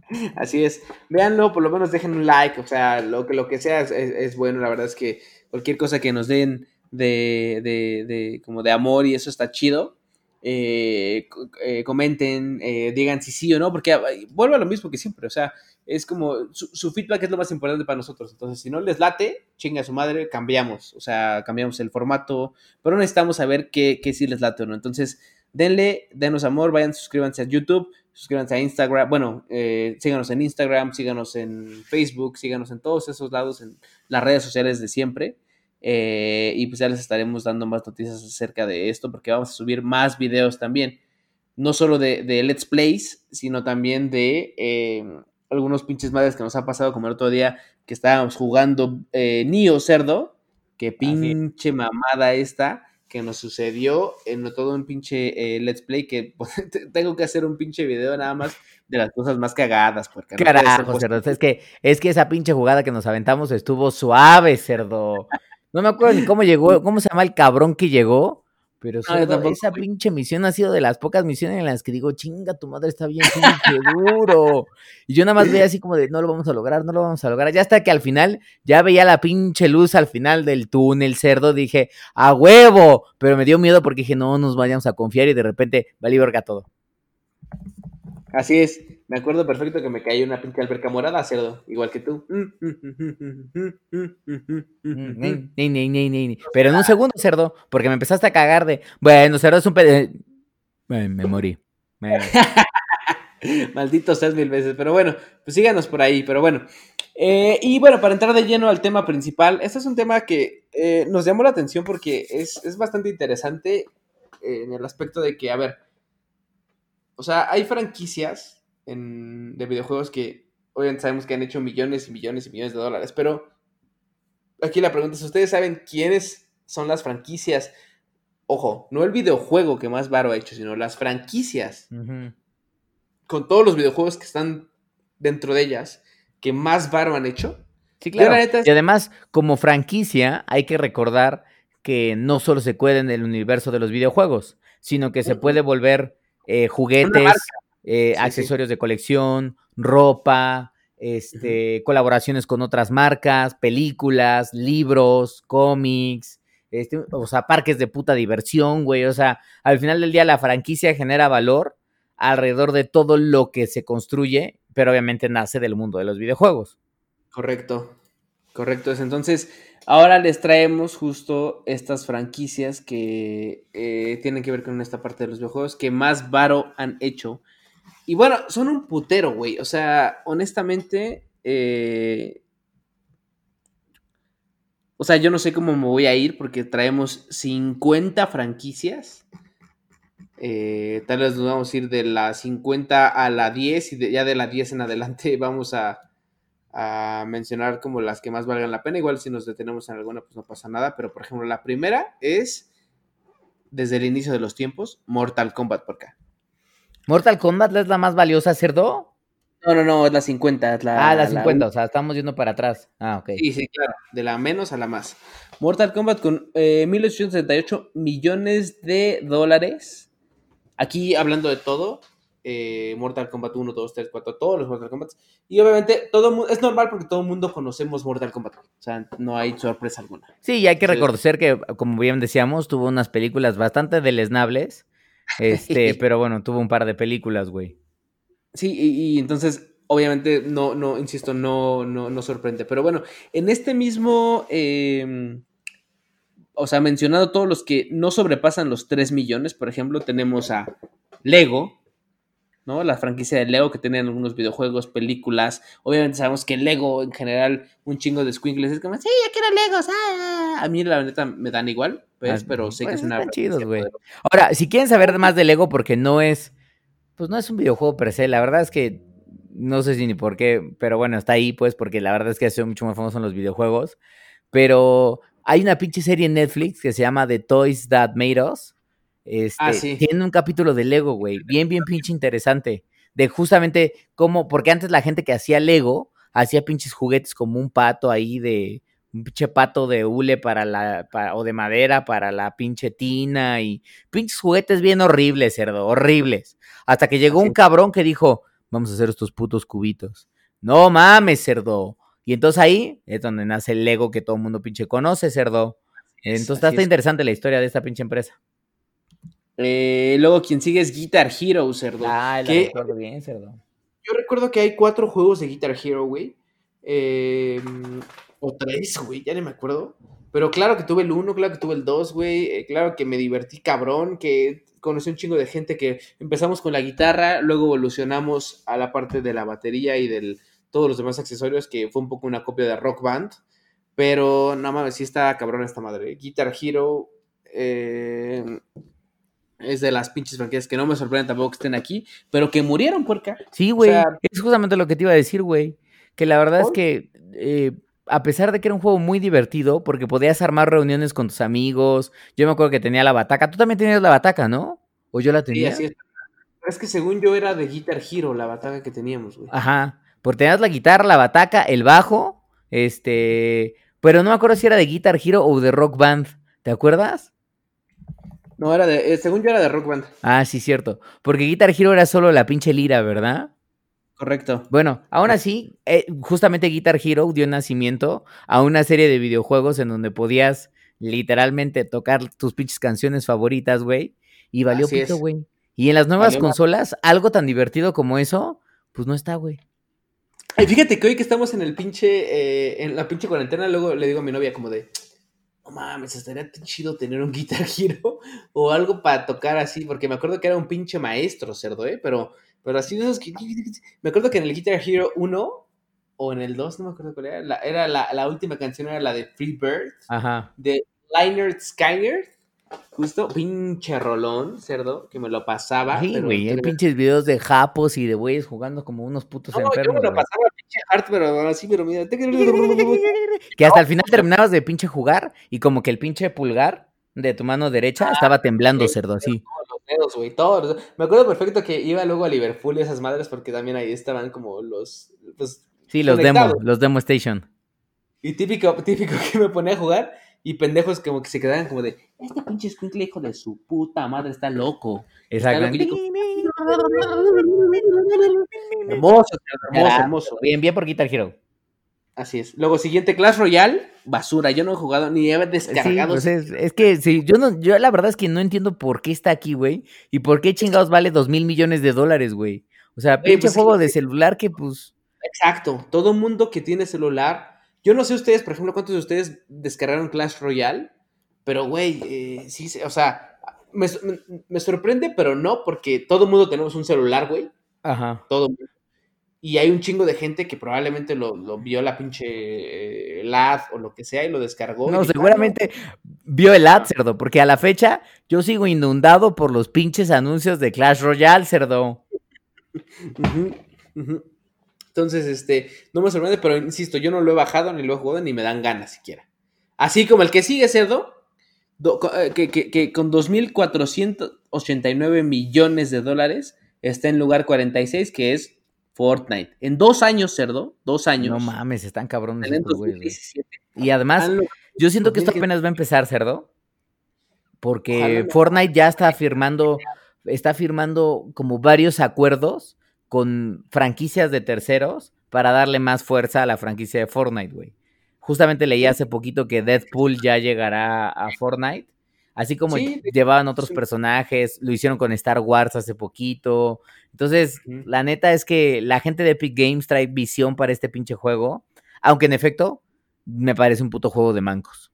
*laughs* Así es. Véanlo, por lo menos dejen un like. O sea, lo que, lo que sea es, bueno. La verdad es que cualquier cosa que nos den de, de, de, como de amor y eso está chido. Eh, eh, comenten, eh, digan si sí o no, porque vuelvo a lo mismo que siempre, o sea, es como su, feedback es lo más importante para nosotros, entonces si no les late, chinga su madre, cambiamos, o sea, cambiamos el formato, pero necesitamos saber qué, qué sí les late o no, entonces denle, denos amor, vayan, suscríbanse a YouTube, suscríbanse a Instagram, bueno, síganos en Instagram, síganos en Facebook, síganos en todos esos lados, en las redes sociales de siempre. Eh, y pues ya les estaremos dando más noticias acerca de esto porque vamos a subir más videos también. No solo de, Let's Plays, sino también de eh, algunos pinches madres que nos ha pasado, como el otro día que estábamos jugando eh, Nio Cerdo, que pinche mamada esta que nos sucedió en todo un pinche Let's Play que *laughs* tengo que hacer un pinche video nada más de las cosas más cagadas. Porque Carajo, cerdo. Es que, es que esa pinche jugada que nos aventamos estuvo suave, cerdo. *laughs* No me acuerdo ni cómo llegó, *laughs* cómo se llama el cabrón que llegó, pero esa pinche misión ha sido de las pocas misiones en las que digo, chinga, tu madre está bien pinche duro. Y yo nada más veía así como de, no lo vamos a lograr, no lo vamos a lograr. Ya hasta que al final, ya veía la pinche luz al final del túnel, cerdo, dije, a huevo. Pero me dio miedo porque dije, no nos vayamos a confiar y de repente, valí verga todo. Así es. Me acuerdo perfecto que me cayó una pinche alberca morada, cerdo, igual que tú. Pero en un segundo, cerdo, porque me empezaste a cagar de. Bueno, cerdo es un pedo. Me, morí. *laughs* Maldito seas mil veces. Pero bueno, pues síganos por ahí. Pero bueno. Eh, y bueno, para entrar de lleno al tema principal, este es un tema que eh, nos llamó la atención porque es, es bastante interesante en el aspecto de que, a ver, o sea, hay franquicias de videojuegos que obviamente sabemos que han hecho millones y millones y millones de dólares, pero aquí la pregunta es, ¿ustedes saben quiénes son las franquicias? Ojo, no el videojuego que más varo ha hecho, sino las franquicias. Con todos los videojuegos que están dentro de ellas, que más varo han hecho. Sí, claro. Y además, como franquicia, hay que recordar que no solo se puede en el universo de los videojuegos, sino que se puede volver eh, juguetes, eh, accesorios de colección, ropa, este, colaboraciones con otras marcas, películas, libros, cómics, este, o sea, parques de puta diversión, güey. O sea, al final del día la franquicia genera valor alrededor de todo lo que se construye, pero obviamente nace del mundo de los videojuegos. Correcto, correcto. Entonces, Ahora les traemos justo estas franquicias que eh, tienen que ver con esta parte de los videojuegos que más varo han hecho. Y bueno, son un putero, güey. O sea, honestamente, eh, o sea, yo no sé cómo me voy a ir porque traemos 50 franquicias. Eh, tal vez nos vamos a ir de la 50 a la 10 y ya de la 10 en adelante *laughs* vamos a, a mencionar como las que más valgan la pena. Igual si nos detenemos en alguna, pues no pasa nada. Pero por ejemplo, la primera es, desde el inicio de los tiempos, Mortal Kombat por acá. ¿Mortal Kombat es la más valiosa, cerdo? No, no, no, es la 50. la, ah, la 50, o sea, estamos yendo para atrás. Ah, ok. Sí, sí, claro, de la menos a la más. Mortal Kombat con eh, 1868 millones de dólares. Aquí hablando de todo, eh, Mortal Kombat 1, 2, 3, 4, todos los Mortal Kombat. Y obviamente todo es normal porque todo el mundo conocemos Mortal Kombat. O sea, no hay sorpresa alguna. Sí, y hay que reconocer que, como bien decíamos, tuvo unas películas bastante deleznables. Este, *laughs* pero bueno, tuvo un par de películas, güey. Sí, y, entonces, obviamente, no, no, insisto, no, no, no sorprende. Pero bueno, en este mismo. Em, o sea, mencionado todos los que no sobrepasan los 3 millones, por ejemplo, tenemos a Lego, ¿no? La franquicia de Lego que tienen algunos videojuegos, películas. Obviamente sabemos que Lego en general, un chingo de squinkles es como, sí, yo quiero Legos. Ah". A mí la neta me dan igual, ah, pero sé que es pues, una... Chidos, güey. Ahora, si quieren saber más de Lego, porque no es, pues no es un videojuego per se, la verdad es que no sé si ni por qué, pero bueno, está ahí, pues, porque la verdad es que ha sido mucho más famoso en los videojuegos. Pero hay una pinche serie en Netflix que se llama The Toys That Made Us ah, este, Tiene un capítulo de Lego, güey, bien, bien pinche interesante. De justamente cómo, porque antes la gente que hacía Lego hacía pinches juguetes como un pato ahí de, un pinche pato de hule para la, o de madera para la pinche tina y pinches juguetes bien horribles, cerdo, horribles. Hasta que llegó un cabrón que dijo, vamos a hacer estos putos cubitos. No mames, cerdo. Y entonces ahí es donde nace el Lego que todo el mundo pinche conoce, cerdo. Entonces está, interesante la historia de esta pinche empresa. Eh, luego quien sigue es Guitar Hero, cerdo. Ah, lo recuerdo bien, cerdo. Yo recuerdo que hay cuatro juegos de Guitar Hero, güey. Em, o tres, güey, ya ni me acuerdo. Pero claro que tuve el 1, claro que tuve el 2, güey. eh, claro que me divertí cabrón, que conocí un chingo de gente que empezamos con la guitarra, luego evolucionamos a la parte de la batería y de todos los demás accesorios, que fue un poco una copia de Rock Band. Pero no mames, sí está cabrón esta madre. Guitar Hero eh, es de las pinches franquicias que no me sorprenden tampoco que estén aquí, pero que murieron, puerca. Sí, güey. sea- es justamente lo que te iba a decir, güey. Que la verdad es que, eh, a pesar de que era un juego muy divertido, porque podías armar reuniones con tus amigos. Yo me acuerdo que tenía la bataca. Tú también tenías la bataca, ¿no? ¿O yo la Sí, tenía? así es. Es que según yo era de Guitar Hero la batalla que teníamos, güey. Ajá. Porque tenías la guitarra, la bataca, el bajo, este. Pero no me acuerdo si era de Guitar Hero o de Rock Band. ¿Te acuerdas? No, era de, eh, según yo era de Rock Band. Ah, sí, cierto. Porque Guitar Hero era solo la pinche lira, ¿verdad? Correcto. Bueno, aún así, eh, justamente Guitar Hero dio nacimiento a una serie de videojuegos en donde podías literalmente tocar tus pinches canciones favoritas, güey. Y valió Así pito, güey. Y en las nuevas Valió consolas, algo tan divertido como eso, pues no está, güey. Ay, fíjate que hoy que estamos en el pinche, eh, en la pinche cuarentena, luego le digo a mi novia como de, no mames, estaría chido tener un Guitar Hero *laughs* o algo para tocar así, porque me acuerdo que era un pinche maestro, cerdo, ¿eh? Pero, pero así de esos que... Me acuerdo que en el Guitar Hero 1 o en el 2, no me acuerdo cuál era, la, era la, la última canción era la de Free Bird, Ajá. de Lynyrd Skynyrd, justo, pinche rolón, cerdo, que me lo pasaba. Sí, güey, hay pinches videos de japos y de güeyes jugando como unos putos No, yo enfermos. me lo güey. pasaba pinche hard, pero así, pero mira. *laughs* Que hasta el final terminabas de pinche jugar y como que el pinche pulgar de tu mano derecha estaba temblando, sí, cerdo, así. Güey, todos. Me acuerdo perfecto que iba luego a Liverpool y esas madres porque también ahí estaban como los... Pues, Sí, los demo, los demo station. y típico, *laughs* típico que me ponía a jugar y pendejos como que se quedaban como de, este pinche escuincle hijo de su puta madre está loco. Loco. Hermoso, hermoso, hermoso. Bien, bien por Guitar Hero. Así es. Luego, siguiente, Clash Royale, basura. Yo no he jugado ni he Sí, descargado. pues es, es que sí, yo no, yo la verdad es que no entiendo por qué está aquí, güey, y por qué chingados vale dos mil millones de dólares, güey. O sea, pinche pues sí, juego de celular que pues, Exacto. Todo mundo que tiene celular. Yo no sé ustedes, por ejemplo, cuántos de ustedes descargaron Clash Royale. Pero, güey, eh, sí, se- o sea, me, me- me sorprende, pero no, porque todo mundo tenemos un celular, güey. ajá. Todo mundo. Y hay un chingo de gente que probablemente lo, lo vio la pinche eh, LAD o lo que sea y lo descargó. y No, "Ah, seguramente vio el ad, cerdo, porque a la fecha yo sigo inundado por los pinches anuncios de Clash Royale, cerdo. Entonces, este, no me sorprende, pero insisto, yo no lo he bajado, ni lo he jugado, ni me dan ganas siquiera. Así como el que sigue, cerdo, do- eh, que, que- que con 2.489 millones de dólares está en lugar 46, que es Fortnite. En dos años, cerdo, dos años. No mames, están cabrones en el estos güeyes, güey. 2017, Y además, yo siento que esto 2000 apenas va a empezar, cerdo. Porque Ojalá. Fortnite ya está firmando, está firmando como varios acuerdos con franquicias de terceros para darle más fuerza a la franquicia de Fortnite, güey. Justamente leí hace poquito que Deadpool ya llegará a Fortnite. Así como Sí, llevaban otros sí. personajes, lo hicieron con Star Wars hace poquito. Entonces, la neta es que la gente de Epic Games trae visión para este pinche juego. Aunque en efecto, me parece un puto juego de mancos.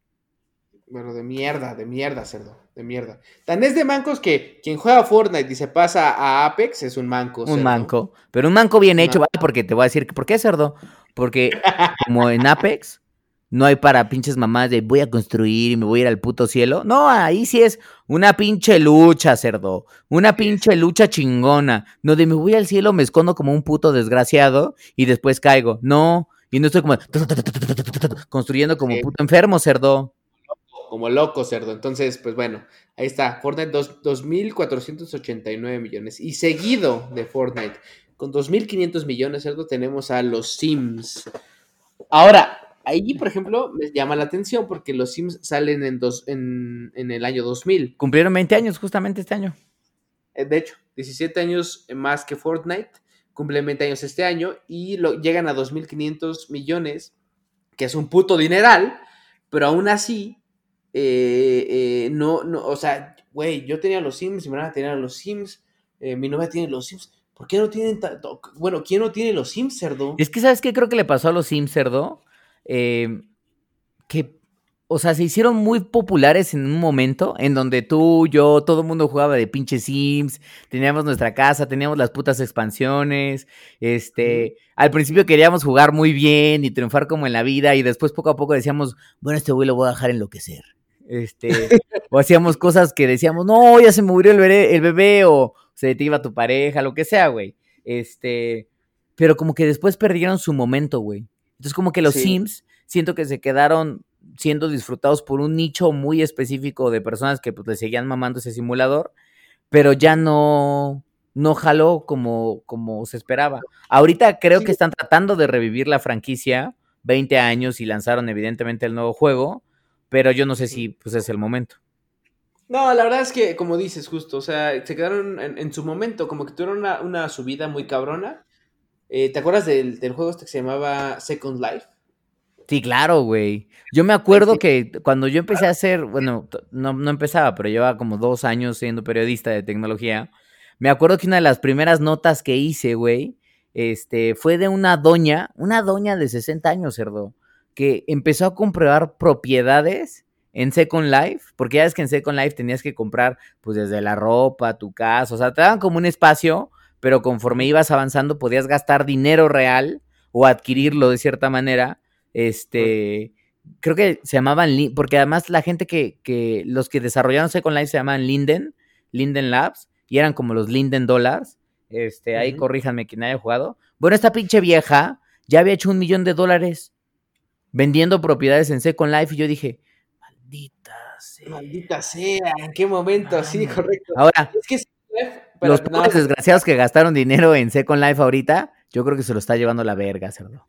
Bueno, de mierda, de mierda, cerdo, de mierda. Tan es de mancos que quien juega Fortnite y se pasa a Apex es un manco. Un manco. Pero un manco bien hecho. ¿vale? Porque te voy a decir, ¿por qué cerdo? Porque como en Apex no hay para pinches mamás de voy a construir y me voy a ir al puto cielo. No, ahí sí es una pinche lucha, cerdo. Una pinche lucha chingona. No de me voy al cielo, me escondo como un puto desgraciado y después caigo. No. Y no estoy como construyendo como puto enfermo, cerdo. como loco, cerdo. Entonces, pues bueno, ahí está. Fortnite, dos- 2.489 millones. Y seguido de Fortnite, con 2.500 millones, cerdo, tenemos a los Sims. Ahora, ahí, por ejemplo, me llama la atención porque los Sims salen en, dos, en, en el año 2000. Cumplieron 20 años justamente este año. Eh, De hecho, 17 años más que Fortnite. Cumplen 20 años este año y lo, llegan a 2.500 millones, que es un puto dineral, pero aún así, eh, eh, no, no, o sea, güey, yo tenía los Sims, mi hermana tenía los Sims, eh, mi novia tiene los Sims. ¿Por qué no tienen tanto? Bueno, ¿quién no tiene los Sims, cerdo? Es que, ¿sabes qué creo que le pasó a los Sims, cerdo? Eh, que o sea, se hicieron muy populares en un momento en donde tú, yo, todo el mundo jugaba de pinche Sims, teníamos nuestra casa, teníamos las putas expansiones, este, al principio queríamos jugar muy bien y triunfar como en la vida y después poco a poco decíamos, bueno, este güey lo voy a dejar enloquecer. Este, *laughs* o hacíamos cosas que decíamos, no, ya se murió el bebé, el bebé o se te iba tu pareja, lo que sea, güey. Este, pero como que después perdieron su momento, güey. Entonces como que los Sims siento que se quedaron siendo disfrutados por un nicho muy específico de personas que pues le seguían mamando ese simulador, pero ya no, no jaló como, como se esperaba. Ahorita creo que están tratando de revivir la franquicia, 20 años y lanzaron evidentemente el nuevo juego, pero yo no sé si pues es el momento. No, la verdad es que, como dices, justo, o sea, se quedaron en, su momento, como que tuvieron una, subida muy cabrona. Eh, ¿Te acuerdas del, del, juego este que se llamaba Second Life? Sí, claro, güey. Yo me acuerdo que cuando yo empecé a hacer, bueno, no, no empezaba, pero llevaba como dos años siendo periodista de tecnología. Me acuerdo que una de las primeras notas que hice, güey, este, fue de una doña, una doña de 60 años, cerdo, que empezó a comprobar propiedades en Second Life, porque ya ves que en Second Life tenías que comprar, pues desde la ropa, tu casa, o sea, te daban como un espacio, pero conforme ibas avanzando podías gastar dinero real o adquirirlo de cierta manera este, creo que se llamaban, porque además la gente que, que los que desarrollaron Second Life se llamaban Linden, Linden Labs, y eran como los Linden Dollars. Este, ahí corríjanme quien haya jugado. Bueno, esta pinche vieja ya había hecho un millón de dólares vendiendo propiedades en Second Life y yo dije, maldita sea. Maldita sea, ¿en qué momento? Sí, correcto. Ahora, es que los pobres desgraciados que gastaron dinero en Second Life ahorita, yo creo que se lo está llevando la verga, cerdo.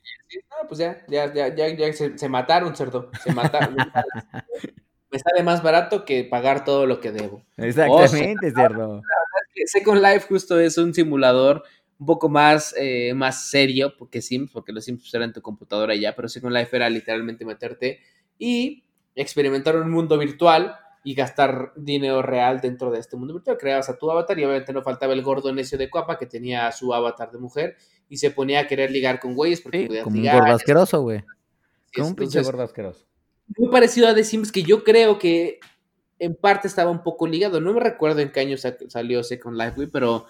no, pues ya, ya, ya, ya, se, mataron, cerdo. Se mataron. *laughs* Me sale más barato que pagar todo lo que debo. Exactamente, cerdo. La verdad es que Second Life justo es un simulador un poco más, eh, más serio, porque Sims, porque los Sims eran en tu computadora ya, pero Second Life era literalmente meterte y experimentar un mundo virtual y gastar dinero real dentro de este mundo virtual. Creabas a tu avatar y obviamente no faltaba el gordo necio de Cuapa que tenía su avatar de mujer y se ponía a querer ligar con güeyes porque podía como un gordo asqueroso, güey. Como un pinche gordo asqueroso. Muy parecido a The Sims que yo creo que en parte estaba un poco ligado. No me recuerdo en qué año salió Second Life, güey, pero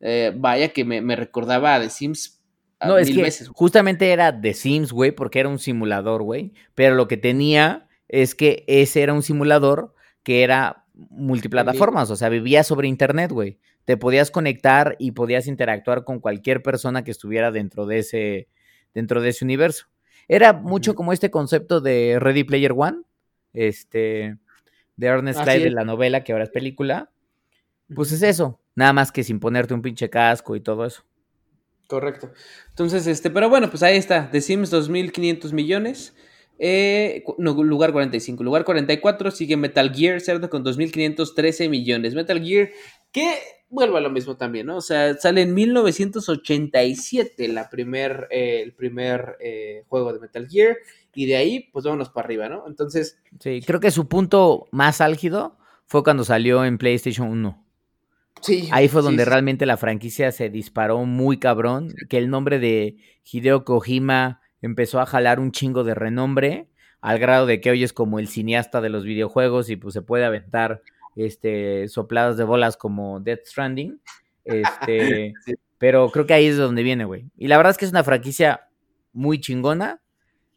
eh, vaya que me, recordaba a The Sims no, es que justamente era The Sims, güey, porque era un simulador, güey. Pero lo que tenía es que ese era un simulador que era multiplataformas, o sea, vivía sobre internet, güey. Te podías conectar y podías interactuar con cualquier persona que estuviera dentro de ese, dentro de ese universo. Era mucho como este concepto de Ready Player One, este, de Ernest Cline de la novela, que ahora es película. Pues es eso, nada más que sin ponerte un pinche casco y todo eso. Correcto. Entonces, este, pero bueno, pues ahí está, The Sims 2.500 millones. Eh, no, lugar 45. Lugar 44 sigue Metal Gear, ¿cierto? Con 2.513 millones. Metal Gear, que vuelve a lo mismo también, ¿no? O sea, sale en 1987 la primer, eh, el primer eh, juego de Metal Gear. Y de ahí, pues vámonos para arriba, ¿no? Entonces. Sí, creo que su punto más álgido fue cuando salió en PlayStation 1. Sí, Ahí fue donde realmente la franquicia se disparó muy cabrón. Que el nombre de Hideo Kojima empezó a jalar un chingo de renombre, al grado de que hoy es como el cineasta de los videojuegos y pues se puede aventar este, sopladas de bolas como Death Stranding. Este, *laughs* Pero creo que ahí es donde viene, güey. Y la verdad es que es una franquicia muy chingona.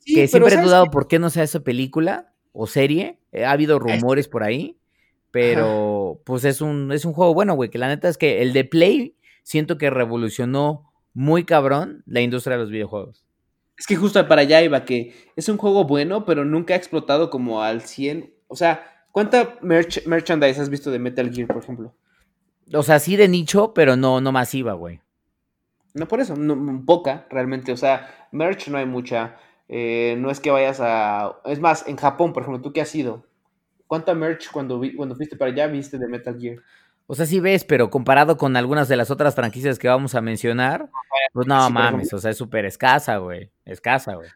que siempre he dudado por qué no sea esa película o serie. Eh, ha habido rumores por ahí. Pero pues es un, es un juego bueno, güey. Que la neta es que el de Play siento que revolucionó muy cabrón la industria de los videojuegos. Es que justo para allá iba, que es un juego bueno, pero nunca ha explotado como al 100. O sea, ¿cuánta merchandise has visto de Metal Gear, por ejemplo? O sea, sí de nicho, pero no, no masiva, güey. No por eso, poca realmente. O sea, merch no hay mucha. Eh, no es que vayas a. Es más, en Japón, por ejemplo, ¿tú qué has ido? ¿Cuánta merch cuando, vi, cuando fuiste para allá viste de Metal Gear? O sea, sí ves, pero comparado con algunas de las otras franquicias que vamos a mencionar, pues no mames, o sea, es súper escasa, güey. Escasa, güey.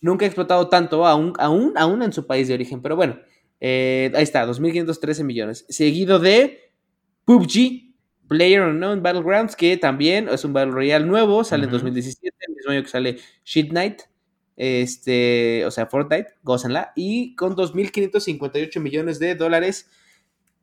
Nunca ha explotado tanto, aún, aún, aún en su país de origen. Pero bueno, eh, ahí está, 2.513 millones. Seguido de PUBG, Player Unknown Battlegrounds, que también es un Battle Royale nuevo, sale en 2017, el mismo año que sale Shit Knight. Este, o sea, Fortnite, gócenla. Y con 2.558 millones de dólares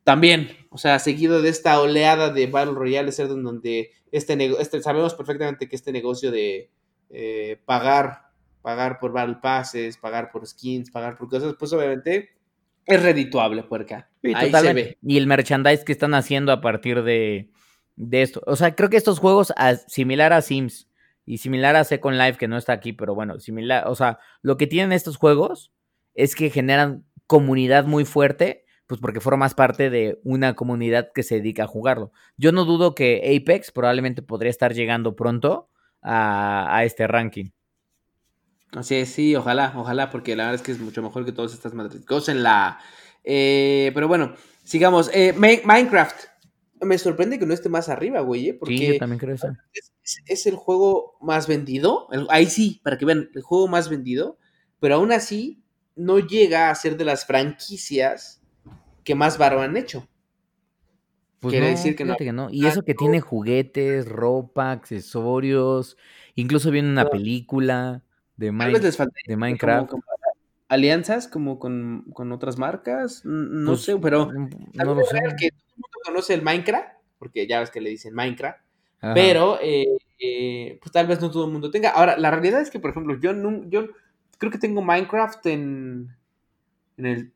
también, o sea, seguido de esta oleada de Battle Royale, es donde este, este sabemos perfectamente que este negocio de eh, pagar, pagar por Battle Passes, pagar por skins, pagar por cosas, pues obviamente es redituable, puerca. Ahí se ve. Y el merchandise que están haciendo a partir de, de esto. O sea, creo que estos juegos, similar a Sims y similar a Second Life, que no está aquí, pero bueno, similar, o sea, lo que tienen estos juegos es que generan comunidad muy fuerte pues porque formas parte de una comunidad que se dedica a jugarlo. Yo no dudo que Apex probablemente podría estar llegando pronto a, este ranking. Así es, sí, ojalá, ojalá, porque la verdad es que es mucho mejor que todas estas madres. en la... Eh, pero bueno, sigamos. Eh, Minecraft. Me sorprende que no esté más arriba, güey, ¿eh? porque sí, yo también creo eso. Es, el juego más vendido. ahí sí, para que vean, el juego más vendido. Pero aún así, no llega a ser de las franquicias que más varo han hecho. Pues Quiere decir que no. Y eso que tiene juguetes, ropa, accesorios, incluso viene una película de, de Minecraft. alianzas como con, otras marcas, no pues, sé, pero mm, no lo sé. que todo el mundo conoce el Minecraft, porque ya ves que le dicen Minecraft, pero eh, eh, pues tal vez no todo el mundo tenga. Ahora, la realidad es que, por ejemplo, yo, no, yo creo que tengo Minecraft en, en el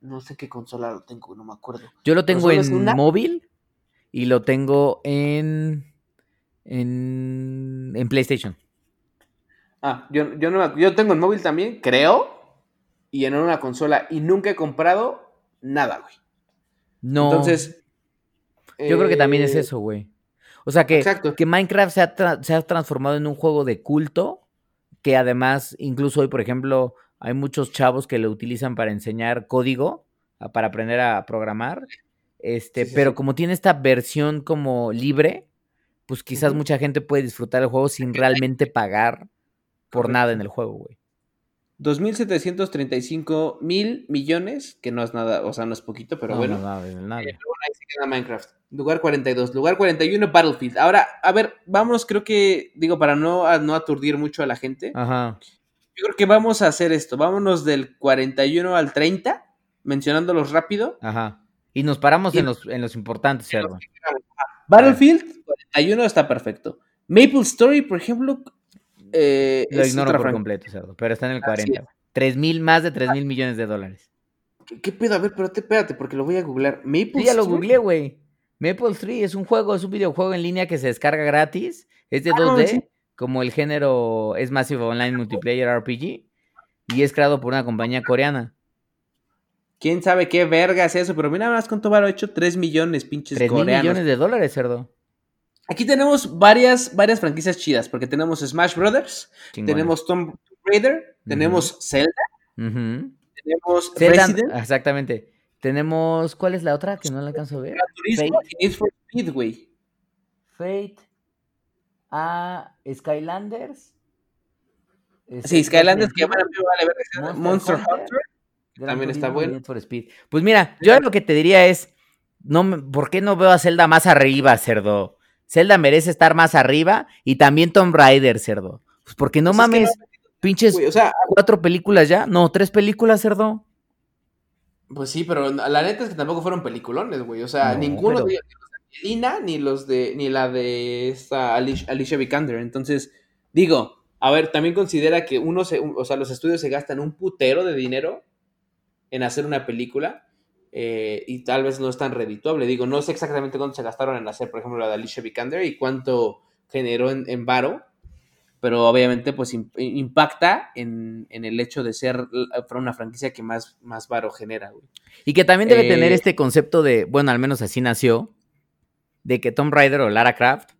no sé qué consola lo tengo, no me acuerdo. Yo lo tengo en móvil y lo tengo en, en, en PlayStation. Ah, yo, yo, no, yo tengo en móvil también, creo, y en una consola, y nunca he comprado nada, güey. No. Entonces. Yo creo que también es eh, eso, güey. O sea que, que Minecraft se ha, se ha transformado en un juego de culto, que además, incluso hoy, por ejemplo, hay muchos chavos que lo utilizan para enseñar código, para aprender a programar. Este, pero como tiene esta versión como libre, pues quizás mucha gente puede disfrutar el juego sin realmente pagar por nada en el juego, güey. 2.735 mil millones, que no es nada, o sea, no es poquito, pero bueno. No, nada, nada. Eh, ahí se queda Minecraft. Lugar 42. Lugar 41, Battlefield. Ahora, a ver, vamos, creo que, digo, para no, no aturdir mucho a la gente. Ajá. Yo creo que vamos a hacer esto. Vámonos del 41 al 30, mencionándolos rápido. Ajá. Y nos paramos en, los, en los importantes, cerdo. Battlefield, 41 está perfecto. Maple Story, por ejemplo. Eh, Lo ignoro por completo, cerdo, pero está en el 40. 3 mil, más de 3 mil millones de dólares. ¿Qué, pedo? A ver, pero espérate, porque lo voy a googlear. Maple sí, ya lo googleé, güey. Maple Story es un juego, es un videojuego en línea que se descarga gratis. Es de 2D. Ah, como el género es Massive Online Multiplayer RPG y es creado por una compañía coreana. ¿Quién sabe qué verga es eso? Pero mira más cuánto varo hecho 3 millones, pinches 3 millones de dólares, cerdo. Aquí tenemos varias, varias franquicias chidas, porque tenemos Smash Brothers, tenemos Tomb Raider, tenemos Zelda, tenemos Resident. Exactamente. Tenemos, ¿cuál es la otra que no la alcanzo a ver? Fate. For Speed, güey. Fate a Skylanders. Sí, Skylanders que vale ver Monster, Hunter, también está bueno. Pues mira, yo lo que te diría es, no, ¿por qué no veo a Zelda más arriba, cerdo? Zelda merece estar más arriba y también Tomb Raider, cerdo. Pues porque no pues mames, pinches cuatro películas ya, no, tres películas, cerdo. Pues sí, pero la neta es que tampoco fueron peliculones, güey. O sea, ninguno de Lina ni los de ni la de esta Alicia, Vikander. Entonces, digo, a ver, también considera que uno se, o sea, los estudios se gastan un putero de dinero en hacer una película eh, y tal vez no es tan redituable. Digo, no sé exactamente cuánto se gastaron en hacer, por ejemplo, la de Alicia Vikander y cuánto generó en, en varo, pero obviamente pues impacta en, el hecho de ser una franquicia que más, más varo genera. Y que también debe tener eh, este concepto de, bueno, al menos así nació, de que Tom Raider o Lara Croft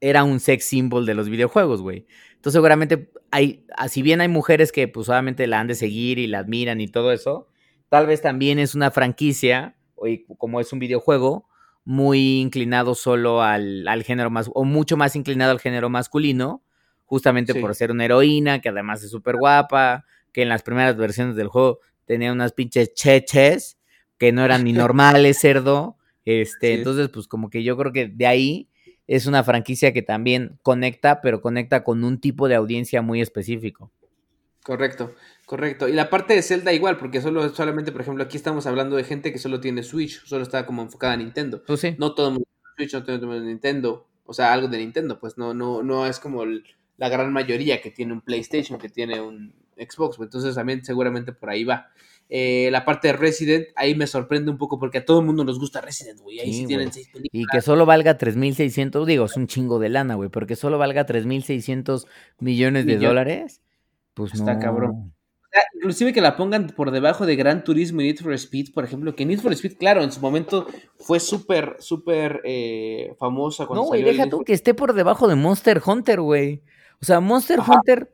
era un sex symbol de los videojuegos, güey. Entonces seguramente hay, ah, si bien hay mujeres que pues obviamente la han de seguir y la admiran y todo eso, tal vez también es una franquicia, o como es un videojuego, muy inclinado solo al, género más, o mucho más inclinado al género masculino, justamente por ser una heroína, que además es súper guapa, que en las primeras versiones del juego tenía unas pinches cheches, que no eran ni normales, cerdo, este, entonces, pues como que yo creo que de ahí es una franquicia que también conecta, pero conecta con un tipo de audiencia muy específico. Correcto, correcto. Y la parte de Zelda igual, porque solo, solamente, por ejemplo, aquí estamos hablando de gente que solo tiene Switch, solo está como enfocada en Nintendo. Pues sí. No todo el mundo tiene Switch, no todo el mundo tiene Nintendo. O sea, algo de Nintendo, pues no, no, no es como el- la gran mayoría que tiene un PlayStation, que tiene un Xbox. pues, Entonces también seguramente por ahí va. Eh, la parte de Resident, ahí me sorprende un poco porque a todo el mundo nos gusta Resident, güey. Ahí sí, Sí, tienen seis películas. Y que solo valga 3.600, digo, es un chingo de lana, güey, porque solo valga 3.600 millones de dólares, pues Está no. cabrón. inclusive que la pongan por debajo de Gran Turismo y Need for Speed, por ejemplo, que Need for Speed, claro, en su momento fue súper, súper eh, famosa cuando No, güey, deja tú que esté por debajo de Monster Hunter, güey. O sea, Monster Ajá. Hunter,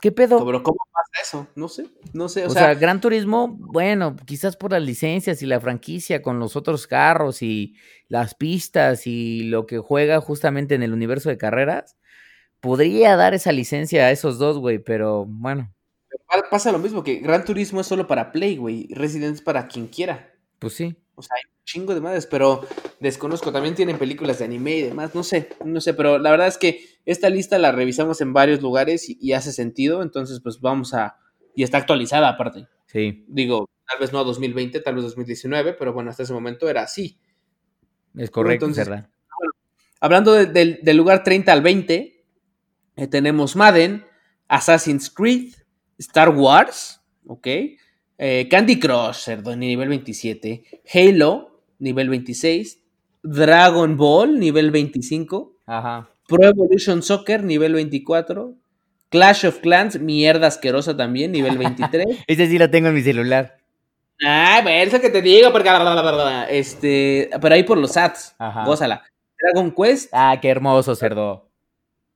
¿qué pedo? Pero ¿cómo pasa eso? No sé, no sé, o, O sea, sea, Gran Turismo, bueno, quizás por las licencias y la franquicia con los otros carros y las pistas y lo que juega justamente en el universo de carreras, podría dar esa licencia a esos dos, güey, pero bueno, pa- pasa lo mismo, que Gran Turismo es solo para Play, güey, Resident es para quien quiera. pues sí. O sea, hay un chingo de madres, pero desconozco. También tienen películas de anime y demás. No sé, no sé, pero la verdad es que esta lista la revisamos en varios lugares y, y hace sentido. Entonces, pues vamos a. Y está actualizada aparte. Sí, Digo, tal vez no a 2020, tal vez 2019, pero bueno, hasta ese momento era así. es correcto, entonces- verdad. Hablando de- del- del lugar 30 al 20, eh, tenemos Madden, Assassin's Creed, Star Wars, ¿ok? Eh, Candy Crush, cerdo, nivel 27, Halo, nivel 26, Dragon Ball, nivel 25, Ajá. Pro Evolution Soccer, nivel 24, Clash of Clans, mierda asquerosa también, nivel 23. *laughs* Ese sí lo tengo en mi celular. Bueno, eso que te digo, porque... Este, pero ahí por los ads, Ajá. gózala. Dragon Quest, Ah, qué hermoso, cerdo.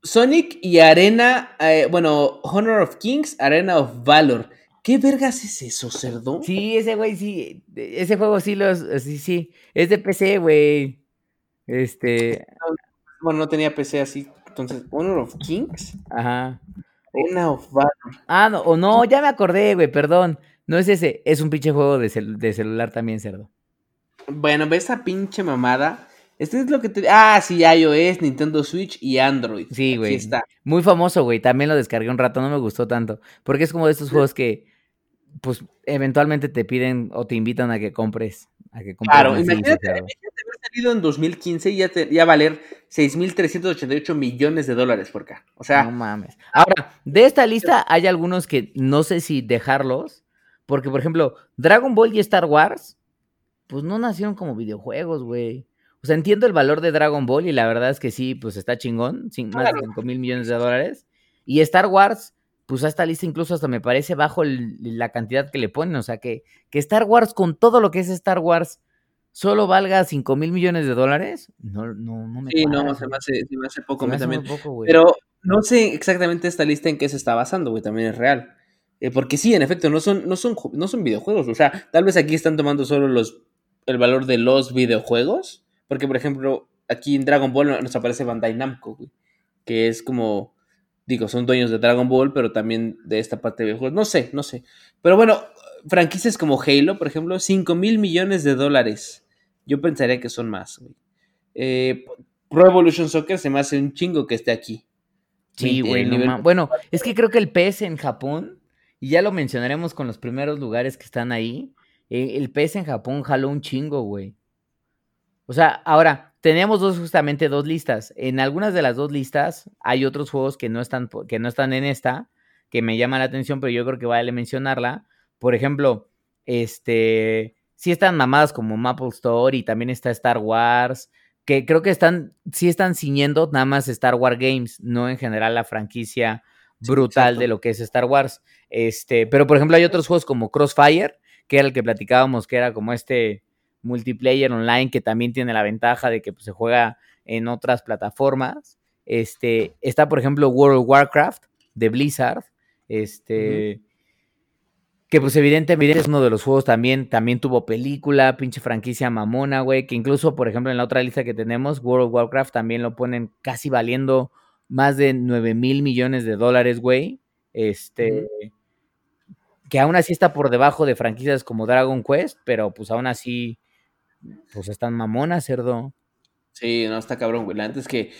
Sonic y Arena, eh, bueno, Honor of Kings, Arena of Valor. ¿Qué vergas es eso, cerdo? Sí, ese güey sí, ese juego sí los, sí, sí, es de PC, güey. Este, Bueno, no tenía PC así. Entonces, Honor of Kings, ajá. Arena of Valor. Ah, no, o no, ya me acordé, güey, perdón. No es ese, es un pinche juego de, cel- de celular también, cerdo. Bueno, ve esa pinche mamada. Este es lo que te. Ah, sí, iOS, Nintendo Switch y Android. Sí, güey. está. Muy famoso, güey. También lo descargué un rato, no me gustó tanto. Porque es como de estos juegos que, pues, eventualmente te piden o te invitan a que compres. A que compres Claro, imagínate, haber salido en 2015 y ya, te, ya valer 6.388 millones de dólares por acá. O sea, No mames. Ahora, de esta lista hay algunos que no sé si dejarlos. Porque, por ejemplo, Dragon Ball y Star Wars, pues no nacieron como videojuegos, güey. O sea, entiendo el valor de Dragon Ball y la verdad es que sí, pues está chingón, sin, más de Claro. 5 mil millones de dólares. Y Star Wars, pues a esta lista incluso hasta me parece bajo el- la cantidad que le ponen. O sea, que, que Star Wars, con todo lo que es Star Wars, solo valga 5 mil millones de dólares, no, no, no me sí, no, se me hace, se me hace poco me también. poco. Pero no sé exactamente esta lista en qué se está basando, güey, también es real. Eh, porque sí, en efecto, no son, no, son, no son videojuegos. O sea, tal vez aquí están tomando solo los, el valor de los videojuegos. Porque, por ejemplo, aquí en Dragon Ball nos aparece Bandai Namco, güey. Que es como, digo, son dueños de Dragon Ball, pero también de esta parte de videojuegos. No sé, no sé. Pero bueno, franquicias como Halo, por ejemplo, 5 mil millones de dólares. Yo pensaría que son más, güey. Eh, Pro Evolution Soccer se me hace un chingo que esté aquí. Sí, güey. no nivel- Bueno, es que creo que el PS en Japón, y ya lo mencionaremos con los primeros lugares que están ahí, eh, el PS en Japón jaló un chingo, güey. O sea, ahora, teníamos dos, justamente dos listas. En algunas de las dos listas hay otros juegos que no están, que no están en esta, que me llaman la atención, pero yo creo que vale mencionarla. Por ejemplo, este, sí están mamadas como Maple Store y también está Star Wars, que creo que están, sí están ciñendo nada más Star Wars Games, no en general la franquicia brutal de lo que es Star Wars. Este, pero por ejemplo hay otros juegos como Crossfire, que era el que platicábamos, que era como este multiplayer online que también tiene la ventaja de que pues, se juega en otras plataformas. Este, está por ejemplo World of Warcraft de Blizzard, este, que pues evidentemente es uno de los juegos también, también tuvo película, pinche franquicia mamona, güey, que incluso, por ejemplo, en la otra lista que tenemos, World of Warcraft también lo ponen casi valiendo más de 9 mil millones de dólares, güey. Este, que aún así está por debajo de franquicias como Dragon Quest, pero pues aún así, pues están mamonas, cerdo. Sí, no, está cabrón, güey. La neta es que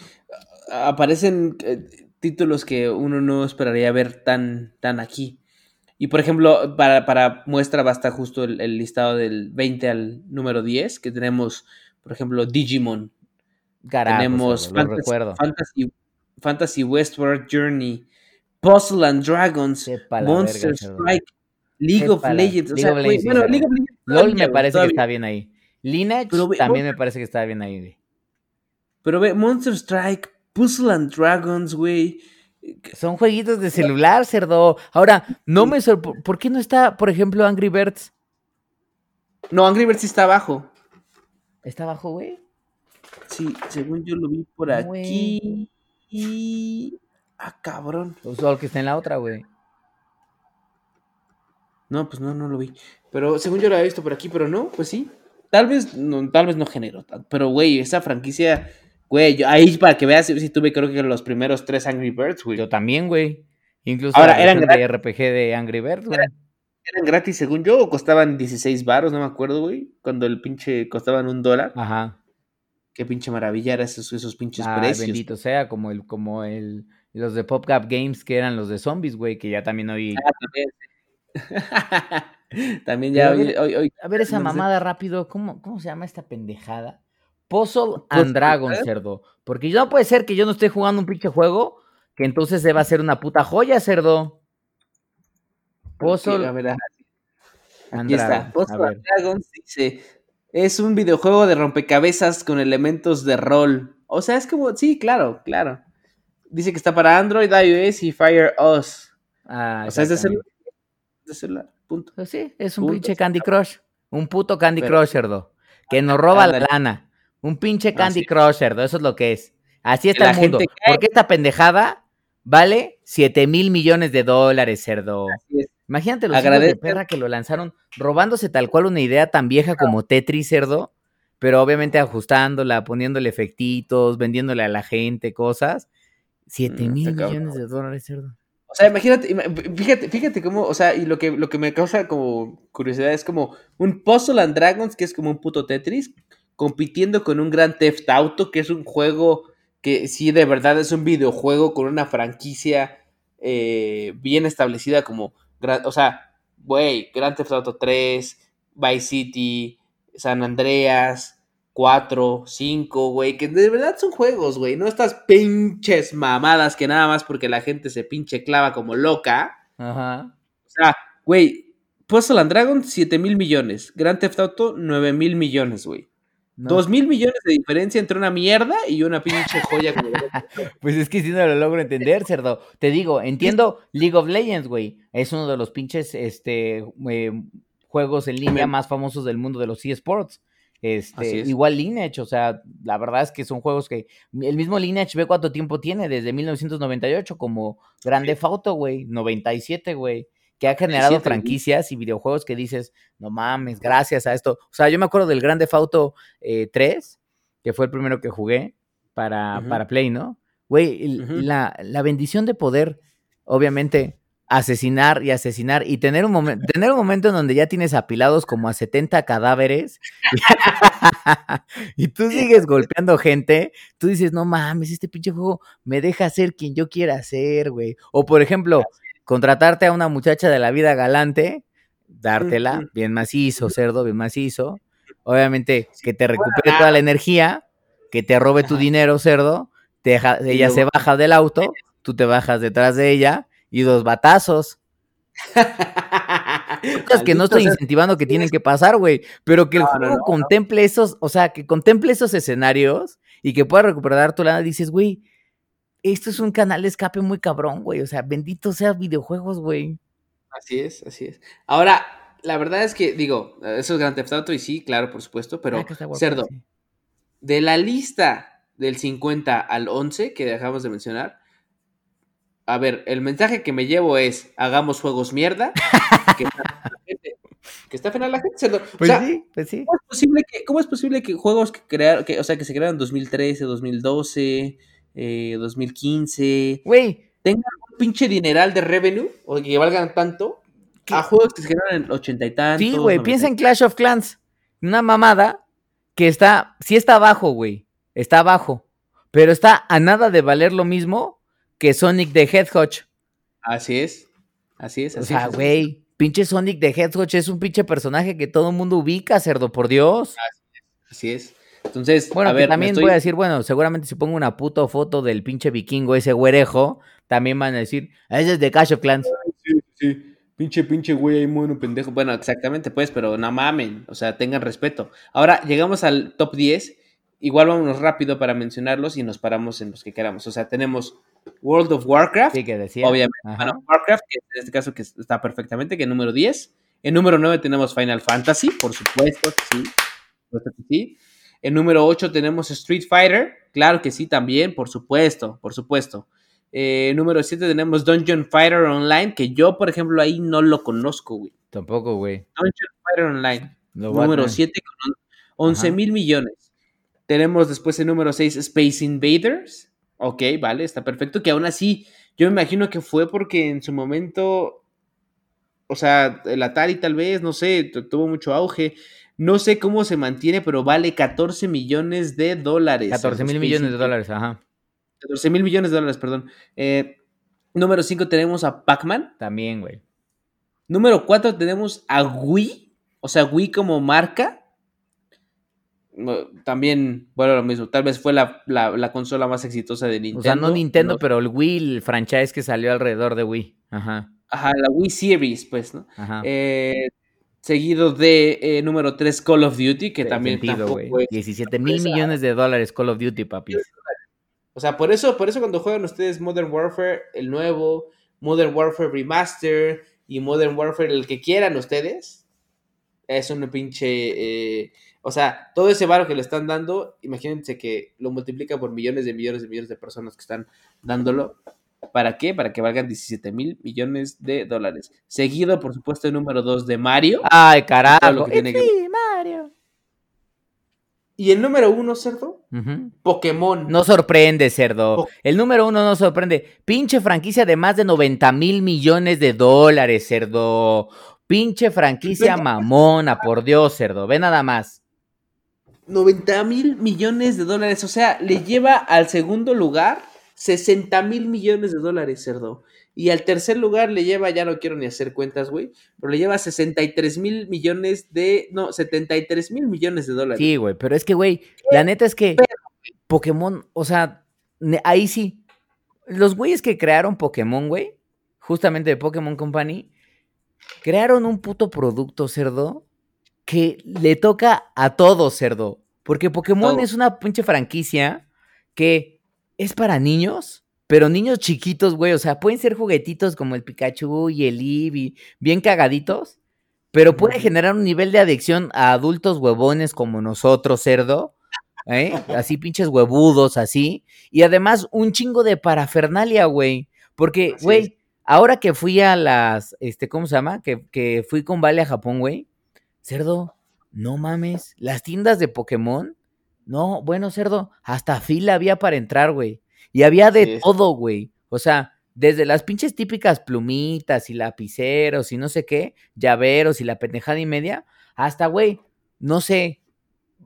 aparecen. eh, títulos que uno no esperaría ver tan, tan aquí. Y por ejemplo, para, para muestra basta justo el, el, listado del 20 al número 10, que tenemos, por ejemplo, Digimon. Carajo, tenemos lo Fantasy, recuerdo. Fantasy, Fantasy Westward Journey, Puzzle and Dragons, Sepa Monster verga, cerdo. Strike, League of Legends. O League sea, of Legends, bueno, cerdo. League of Legends LOL me parece que todavía. está bien ahí. Lineage Pero ve- también me parece que está bien ahí, güey. Pero ve, Monster Strike, Puzzle and Dragons, güey. Son jueguitos de celular, cerdo. Ahora, no me sorpre... ¿Por qué no está, por ejemplo, Angry Birds? No, Angry Birds sí está abajo. ¿Está abajo, güey? Sí, según yo lo vi por Güey. aquí. Y. Ah, cabrón. O solo que está en la otra, güey. No, pues no, no lo vi. Pero según yo lo había visto por aquí, pero no, pues sí. Tal vez no, tal vez no generó tanto. Pero, güey, esa franquicia, güey, yo- ahí para que veas, si tuve creo que los primeros tres Angry Birds, güey. Yo también, güey. Incluso Ahora, eran de RPG de Angry Birds, güey. Eran gratis, según yo, o costaban 16 baros, no me acuerdo, güey. Cuando el pinche costaban un dólar. Ajá. Qué pinche maravilla eran esos, esos pinches Ah, precios. bendito sea, como el, como el, los de PopCap Games que eran los de zombies, güey, que ya también hoy. Ah, también, sí. *laughs* *laughs* También ya hoy, ver, hoy, hoy- A ver esa no sé. mamada rápido, ¿cómo, ¿cómo se llama esta pendejada? Puzzle and Dragon, cerdo. Porque no puede ser que yo no esté jugando un pinche juego, que entonces se va a ser una puta joya, cerdo. Puzzle a ver, Aquí está. Dragon. Puzzle and Dragons dice: Es un videojuego de rompecabezas con elementos de rol. O sea, es como, sí, claro, claro. Dice que está para Android, iOS y Fire OS. Ah, o sea, es de celular. De celular, punto. Pues sí, es un Punto, pinche Candy Crush. Un puto Candy Pero- Crush, cerdo. Que nos roba la lana. Un pinche Candy Así es. Crush, cerdo. Eso es lo que es. Así está la el mundo. gente. Porque esta pendejada vale 7 mil millones de dólares, cerdo. Así es. Imagínate los hijos de perra que lo lanzaron robándose tal cual una idea tan vieja como Tetris, cerdo. Pero obviamente ajustándola, poniéndole efectitos, vendiéndole a la gente cosas. 7 Mm, mil millones de dólares, cerdo. O sea, imagínate, ima- fíjate, fíjate cómo, o sea, y lo que, lo que me causa como curiosidad es como un Puzzle and Dragons, que es como un puto Tetris, compitiendo con un Grand Theft Auto, que es un juego que sí de verdad es un videojuego con una franquicia eh, bien establecida como, o sea, güey, Grand Theft Auto 3, Vice City, San Andreas, 4, 5, güey, que de verdad son juegos, güey, no estas pinches mamadas que nada más porque la gente se pinche clava como loca. Ajá. O sea, güey, Puzzle and Dragon, 7 mil millones. Grand Theft Auto, 9 mil millones, güey. No. 2 mil millones de diferencia entre una mierda y una pinche joya como *laughs* Pues es que si no lo logro entender, cerdo. Te digo, entiendo League of Legends, güey. Es uno de los pinches este, eh, juegos en línea más famosos del mundo de los eSports. Este, es. igual Lineage, o sea, la verdad es que son juegos que el mismo Lineage ve cuánto tiempo tiene, desde 1998 como Grand Theft Auto, güey, 97, güey, que ha generado 97, güey. franquicias y videojuegos que dices, no mames, gracias a esto. O sea, yo me acuerdo del Grand Theft Auto eh, 3, que fue el primero que jugué para, para Play, ¿no? Güey, la, la bendición de poder, obviamente, asesinar y asesinar y tener un momento, tener un momento en donde ya tienes apilados como a 70 cadáveres y tú sigues golpeando gente, tú dices, no mames, este pinche juego me deja ser quien yo quiera ser, güey. O por ejemplo, contratarte a una muchacha de la vida galante, dártela, bien macizo, cerdo, bien macizo. Obviamente, que te recupere toda la energía, que te robe tu dinero, cerdo, te deja- Y ella se baja del auto, *laughs* tú te bajas detrás de ella y dos batazos. *laughs* Cosas que no estoy incentivando que tienen que pasar, güey, pero que el No, juego no, contemple esos, o sea, que contemple esos escenarios y que pueda recuperar tu lana, dices, güey, esto es un canal de escape muy cabrón, güey, o sea, bendito sea videojuegos, güey. Así es, así es. Ahora, la verdad es que, digo, eso es Grand Theft Auto y sí, claro, por supuesto, pero, Ah, cerdo, de la lista del 50 al 11 que dejamos de mencionar, a ver, el mensaje que me llevo es, hagamos juegos mierda, *laughs* que está fena la gente, que está fena la gente, cerdo. O Pues sea, sí, pues sí. ¿cómo es posible que, cómo es posible que juegos que crearon, que, o sea, que se crearon en 2013, 2012, eh, 2015, Güey, tengan un pinche dineral de revenue, o que valgan tanto, ¿Qué? a juegos que se crearon en ochenta y tantos. sí, güey, 90 piensa en Clash of Clans, una mamada que está, sí está abajo, güey, está abajo, pero está a nada de valer lo mismo que Sonic the Hedgehog. Así es. Así es. O Así sea, es. güey, pinche Sonic the Hedgehog es un pinche personaje que todo el mundo ubica, cerdo, por Dios. Así es. Entonces, Bueno, a ver, también estoy- voy a decir, bueno, seguramente si pongo una puta foto del pinche vikingo, ese güerejo, también van a decir, ese es de Clash of Clans. Sí, sí. Pinche, pinche güey ahí mono pendejo. Bueno, exactamente, pues, pero no mamen. O sea, tengan respeto. Ahora, llegamos al top 10. Igual vámonos rápido para mencionarlos y nos paramos en los que queramos. O sea, tenemos World of Warcraft. Sí, que decía. Obviamente, bueno, Warcraft, que en este caso que está perfectamente, que número 10. En número 9 tenemos Final Fantasy, por supuesto que sí. por supuesto que sí. En número 8 tenemos Street Fighter, claro que sí también, por supuesto, por supuesto. Eh, número 7 tenemos Dungeon Fighter Online, que yo, por ejemplo, ahí no lo conozco, güey. Tampoco, güey. Dungeon Fighter Online. Lo Número tener. 7 con 11 mil millones. Tenemos después el número 6 Space Invaders. Ok, vale, está perfecto. Que aún así, yo me imagino que fue porque en su momento, o sea, el Atari tal vez, no sé, tu- tuvo mucho auge. No sé cómo se mantiene, pero vale 14 millones de dólares. 14 mil millones de dólares, ajá. 14 mil millones de dólares, perdón. Eh, número 5 tenemos a Pac-Man. También, güey. Número 4 tenemos a Wii, o sea, Wii como marca. También, bueno, lo mismo, tal vez fue la, la- la consola más exitosa de Nintendo. O sea, no Nintendo, No- pero el Wii, el franchise que salió alrededor de Wii. Ajá, Ajá, la Wii Series, pues, ¿no? ajá. Eh, seguido de eh, número 3, Call of Duty, que también sentido, tampoco güey. es- 17 mil millones de dólares Call of Duty, papi. O sea, por eso, por eso cuando juegan ustedes Modern Warfare, el nuevo, Modern Warfare Remaster y Modern Warfare, el que quieran ustedes, es un pinche... eh, o sea, todo ese varo que le están dando, imagínense que lo multiplica por millones de millones de millones de personas que están dándolo. ¿Para qué? Para que valgan 17 mil millones de dólares. Seguido, por supuesto, el número 2 de Mario. Ay, carajo. lo que tiene que- Sí, Mario. Y el número 1, cerdo. Pokémon. No sorprende, cerdo. Oh. El número uno no sorprende. Pinche franquicia de más de 90 mil millones de dólares, cerdo. Pinche franquicia mamona, por Dios, cerdo. Ve nada más. 90 mil millones de dólares. O sea, le lleva al segundo lugar 60 mil millones de dólares, cerdo. Y al tercer lugar le lleva, ya no quiero ni hacer cuentas, güey, pero le lleva 63 mil millones de, no, 73 mil millones de dólares. Sí, güey, pero es que, güey, la neta es que Pokémon, o sea, ahí sí. Los güeyes que crearon Pokémon, güey, justamente de Pokémon Company, crearon un puto producto, cerdo, que le toca a todos, cerdo. Porque Pokémon Todo. es una pinche franquicia que es para niños, pero niños chiquitos, güey. O sea, pueden ser juguetitos como el Pikachu y el Eevee, bien cagaditos, pero puede generar un nivel de adicción a adultos huevones como nosotros, cerdo. ¿eh? Así pinches huevudos, así. Y además un chingo de parafernalia, güey. Porque, Así güey, es. ahora que fui a las, este, ¿cómo se llama? Que, que fui con Vale a Japón, güey. Cerdo, no mames. Las tiendas de Pokémon, no, bueno, cerdo, hasta fila había para entrar, güey. Y había de todo, güey. O sea, desde las pinches típicas plumitas y lapiceros y no sé qué, llaveros y la pendejada y media, hasta, güey, no sé,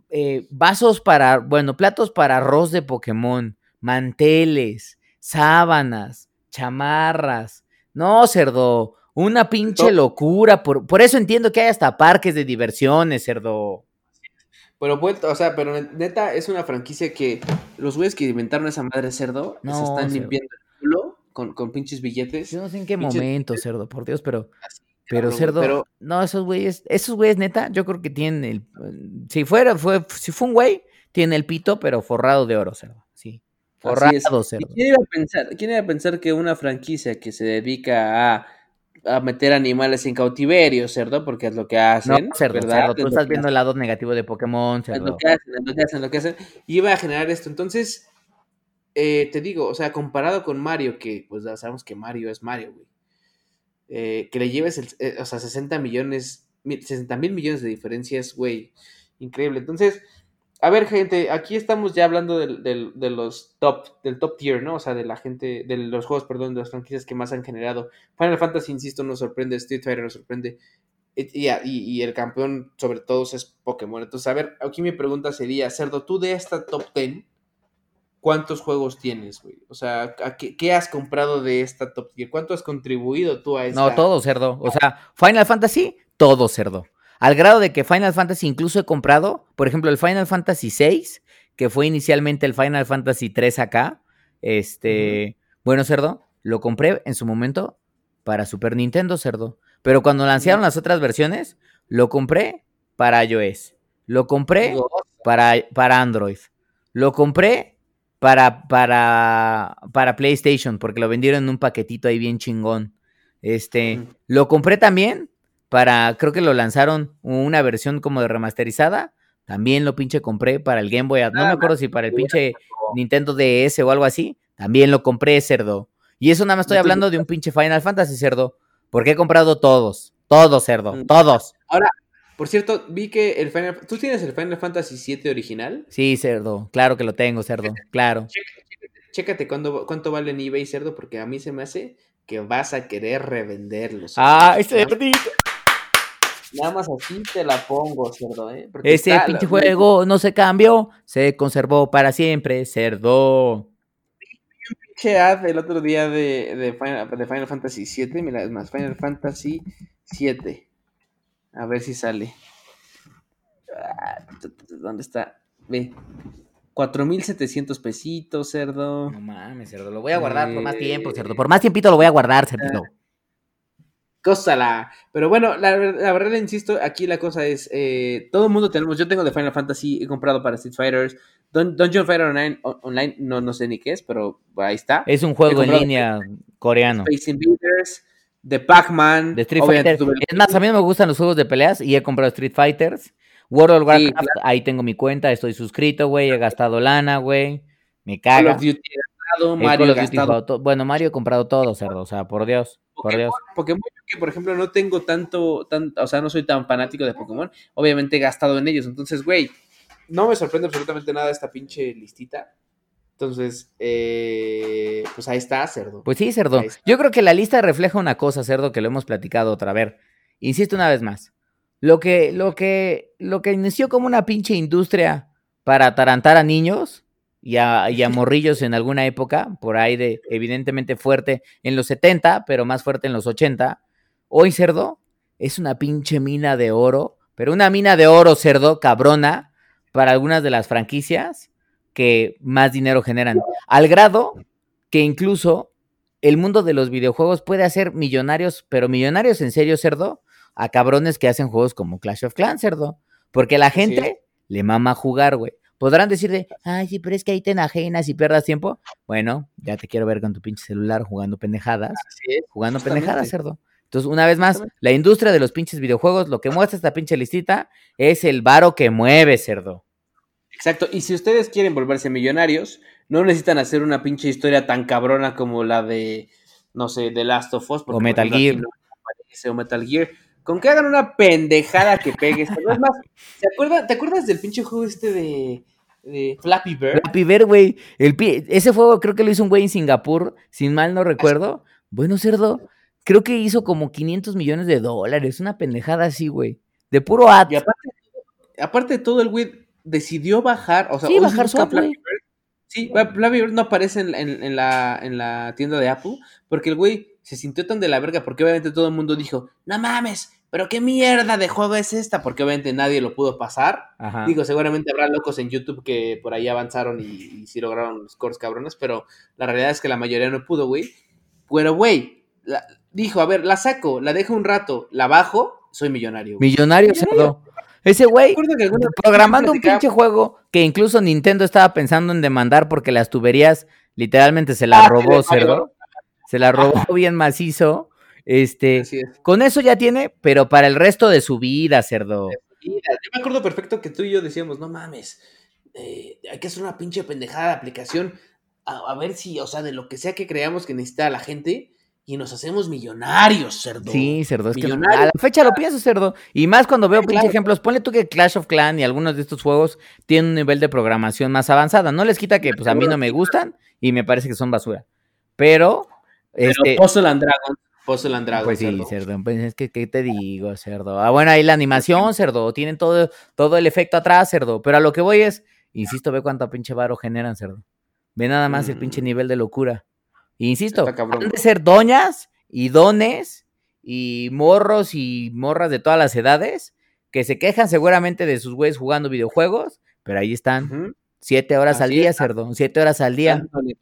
eh, vasos para, bueno, platos para arroz de Pokémon, manteles, sábanas, chamarras. No, cerdo, una pinche locura. Por, por eso entiendo que hay hasta parques de diversiones, cerdo. Pero o sea, pero neta es una franquicia que los güeyes que inventaron esa madre cerdo se No, están cerdo. limpiando el culo con, con pinches billetes. Yo no sé en qué Pinches- momento, cerdo, por Dios, pero, Así, pero cerdo, pero- no, esos güeyes, esos güeyes, neta, yo creo que tienen el, si fuera, fue, si fue un güey, tiene el pito, pero forrado de oro, cerdo, sí, forrado, ¿Y cerdo. ¿Quién iba, a pensar, ¿Quién iba a pensar que una franquicia que se dedica a, a meter animales en cautiverio, cerdo? Porque es lo que No, hacen. cerdo, ¿verdad? cerdo, tú estás viendo el lado negativo de Pokémon, es cerdo. lo que hacen, es lo que hacen, lo que hacen. Y iba a generar esto. Entonces, eh, te digo, o sea, comparado con Mario, que pues ya sabemos que Mario es Mario, güey. eh, que le lleves, el, eh, o sea, 60 millones, mi- 60 mil millones de diferencias, güey. Increíble. Entonces, a ver, gente, aquí estamos ya hablando del, del- de los top, del top tier, ¿no? O sea, de la gente, de los juegos, perdón, de las franquicias que más han generado. Final Fantasy, insisto, nos sorprende, Street Fighter nos sorprende. Y, y- y el campeón sobre todos es Pokémon. Entonces, a ver, aquí mi pregunta sería, Cerdo, tú de esta top 10, ¿cuántos juegos tienes, güey? O sea, qué, qué, has comprado de esta top tier? ¿Cuánto has contribuido tú a esta? No, todo, cerdo. O sea, Final Fantasy, todo, cerdo. Al grado de que Final Fantasy incluso he comprado, por ejemplo, el Final Fantasy VI, que fue inicialmente el Final Fantasy 3 acá. Este, bueno, cerdo, lo compré en su momento para Super Nintendo, cerdo. Pero cuando lanzaron las otras versiones, lo compré para iOS. Lo compré para, para Android. Lo compré para, para, para PlayStation, porque lo vendieron en un paquetito ahí bien chingón. Este, lo compré también para, creo que lo lanzaron una versión como de remasterizada. También lo pinche compré para el Game Boy. No me acuerdo si para el pinche Nintendo DS o algo así. También lo compré, cerdo. Y eso nada más estoy hablando de un pinche Final Fantasy, cerdo. Porque he comprado todos. Todos, cerdo. Mm. Todos. Ahora, por cierto, vi que el Final... ¿Tú tienes el Final Fantasy VII original? Sí, cerdo. Claro que lo tengo, cerdo. Claro. Chécate, cuánto vale en eBay, cerdo, porque a mí se me hace que vas a querer revenderlos. ¡Ah, cerdito! Nada más así te la pongo, cerdo, ¿eh? Ese pinche juego no se cambió, se conservó para siempre, cerdo pinche ad el otro día de, de, Final, de Final Fantasy VII. Mira, es más, Final Fantasy VII. A ver si sale. Ah, ¿Dónde está? Ve. 4.700 pesitos, cerdo. No mames, cerdo. Lo voy a guardar por más tiempo, cerdo. Por más tiempito lo voy a guardar, cerdo. Cósala. Pero bueno, la, la, verdad, insisto, aquí la cosa es, eh, todo el mundo tenemos, yo tengo de Final Fantasy, he comprado para Street Fighters, Dungeon Fighter Online, online no, no sé ni qué es, pero ahí está. Es un juego en línea coreano. Space Invaders, de Pac-Man. De Street Fighter. Es más, a mí me gustan los juegos de peleas y he comprado Street Fighters. World of Warcraft, ahí tengo mi cuenta, estoy suscrito, güey, he gastado lana, güey. Me Mario gastado. Bueno, Mario he comprado todo, cerdo, o sea, por Dios, por Dios. Pokémon, que por ejemplo no tengo tanto, o sea, no soy tan fanático de Pokémon, obviamente he gastado en ellos, entonces, güey, no me sorprende absolutamente nada esta pinche listita. Entonces, eh, pues ahí está, cerdo. Pues sí, cerdo. Yo creo que la lista refleja una cosa, cerdo, que lo hemos platicado otra vez. Insisto una vez más. Lo que, lo que, lo que inició como una pinche industria para atarantar a niños y a, y a morrillos en alguna época, por ahí de evidentemente fuerte en los 70, pero más fuerte en los 80, hoy, cerdo, es una pinche mina de oro, pero una mina de oro, cerdo, cabrona, para algunas de las franquicias que más dinero generan. Al grado que incluso el mundo de los videojuegos puede hacer millonarios, pero millonarios en serio, cerdo, a cabrones que hacen juegos como Clash of Clans, cerdo. Porque la gente le mama jugar, güey. Podrán decir de, ay, sí, pero es que ahí te enajenas y pierdas tiempo. Bueno, ya te quiero ver con tu pinche celular jugando pendejadas. jugando pendejadas, cerdo. Entonces, una vez más, la industria de los pinches videojuegos, lo que muestra esta pinche listita es el varo que mueve, cerdo. Exacto, y si ustedes quieren volverse millonarios, no necesitan hacer una pinche historia tan cabrona como la de, no sé, The Last of Us. O Metal Gear. o Metal Gear. Con que hagan una pendejada que pegues. es más, ¿te acuerdas, del pinche juego este de, Flappy Bird? Flappy Bird, güey. Ese juego creo que lo hizo un güey en Singapur, sin mal no recuerdo. Bueno, cerdo, creo que hizo como 500 millones de dólares, una pendejada así, güey. De puro ad. Y aparte, aparte de todo, el güey decidió bajar, o sea, sí, bajar su Sí, Flappy Bird no aparece en, la, en la tienda de Apple porque el güey se sintió tan de la verga porque obviamente todo el mundo dijo, no mames, pero qué mierda de juego es esta, porque obviamente nadie lo pudo pasar. Digo, seguramente habrá locos en YouTube que por ahí avanzaron y, y sí lograron los scores cabrones, pero la realidad es que la mayoría no pudo, güey. Pero, güey, dijo, a ver, la saco, la dejo un rato, la bajo, soy millonario. Millonario, ¿Millonario? Ese güey programando un pinche juego que incluso Nintendo estaba pensando en demandar porque las tuberías literalmente se la ah, robó, cerdo. Se la robó bien macizo. Este, con eso ya tiene, pero para el resto de su vida, cerdo. Yo me acuerdo perfecto que tú y yo decíamos, no mames, eh, hay que hacer una pinche pendejada de aplicación. A, ver si, o sea, de lo que sea que creamos que necesita la gente, y nos hacemos millonarios, cerdo. Sí, cerdo. Es que a la fecha lo pienso, cerdo. Y más cuando veo ejemplos. Ponle tú que Clash of Clan y algunos de estos juegos tienen un nivel de programación más avanzada. No les quita que pues a mí no me gustan y me parece que son basura. Pero. Pero este, Puzzle and Dragon. Puzzle and Dragon. Pues sí, cerdo. Pues es que, ¿qué te digo, cerdo? Ah, bueno, ahí la animación, cerdo. Tienen todo, todo el efecto atrás, cerdo. Pero a lo que voy es, insisto, ve cuánto pinche varo generan, cerdo. Ve nada más el pinche Mm. nivel de locura. Insisto, Está han de ser doñas y dones y morros y morras de todas las edades que se quejan seguramente de sus güeyes jugando videojuegos, pero ahí están. Siete horas al día, es. cerdo. Siete horas al día. Dándole.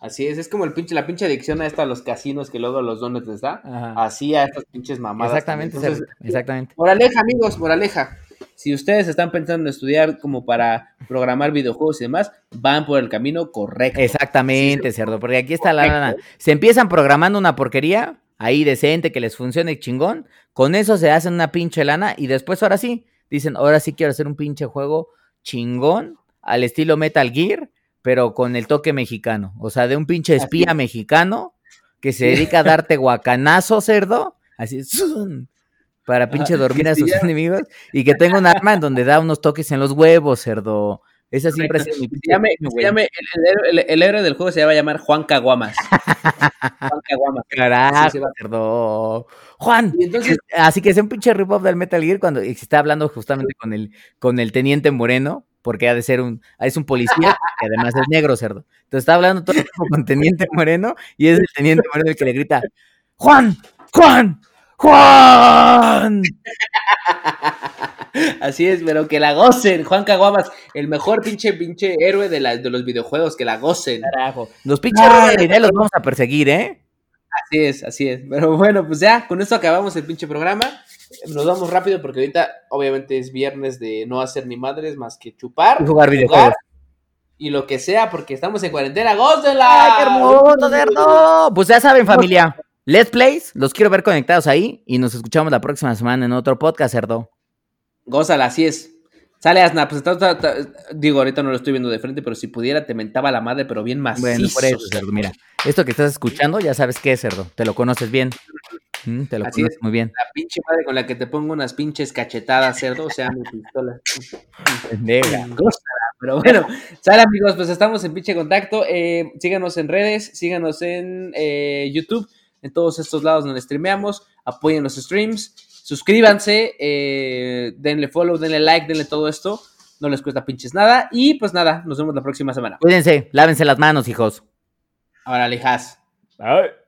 Así es, es como el pinche, la pinche adicción a esta a los casinos que luego los donuts les da. Ajá. Así a estas pinches mamadas. Exactamente. Entonces, exactamente. moraleja, amigos, moraleja. Si ustedes están pensando en estudiar como para programar videojuegos y demás, van por el camino correcto. Exactamente, Sí, cerdo, porque aquí está la lana. Se empiezan programando una porquería, ahí decente, que les funcione chingón. Con eso se hacen una pinche lana y después ahora sí, dicen, ahora sí quiero hacer un pinche juego chingón al estilo Metal Gear, pero con el toque mexicano. O sea, de un pinche espía es. mexicano que se dedica a darte *laughs* guacanazo, cerdo, así, ¡zum! para pinche dormir a sus enemigos y que tenga un arma en donde da unos toques en los huevos, cerdo. Esa siempre ha sido mi llame, llame- el, el héroe- el- el héroe del juego se va a llamar Juan Caguamas. *laughs* Juan Caguamas. Carajo, Sí. Juan, Y entonces, así que sea un pinche rip-off del Metal Gear cuando se está hablando justamente con el, con el teniente Moreno, porque ha de ser un, es un policía que además es negro, cerdo. Entonces está hablando todo el tiempo con teniente Moreno y es el teniente Moreno el que le grita, Juan, Juan, Juan. *laughs* así es, pero que la gocen. Juan Caguamas, el mejor pinche pinche héroe de, la- de los videojuegos, que la gocen. Carajo. Los pinches héroes de la idea los vamos a perseguir, ¿eh? Así es, así es. Pero bueno, pues ya, con esto acabamos el pinche programa. Nos vamos rápido porque ahorita, obviamente, es viernes de no hacer ni madres más que chupar, Y jugar videojuegos. y lo que sea, porque estamos en cuarentena. ¡Gócenla! ¡Ay, qué hermoso, cerdo! Pues ya saben, familia. Let's Plays, los quiero ver conectados ahí y nos escuchamos la próxima semana en otro podcast, cerdo. Gózala, así es. Sale Asna, pues está- está- está- digo, ahorita no lo estoy viendo de frente, pero si pudiera te mentaba la madre, pero bien macizo. Bueno, por eso, cerdo, mira. Esto que estás escuchando, ya sabes qué es, cerdo. Te lo conoces bien. Mm, te lo Así conoces es. muy bien. La pinche madre con la que te pongo unas pinches cachetadas, cerdo, o sea, mi pistola. *laughs* Gózala, pero bueno, sale amigos, pues estamos en pinche contacto. eh, síganos en redes, síganos en eh, YouTube, en todos estos lados donde streameamos, apoyen los streams, suscríbanse, eh, denle follow, denle like, denle todo esto, no les cuesta pinches nada. Y pues nada, nos vemos la próxima semana. Cuídense, lávense las manos, hijos. Ahora, lejas. Bye.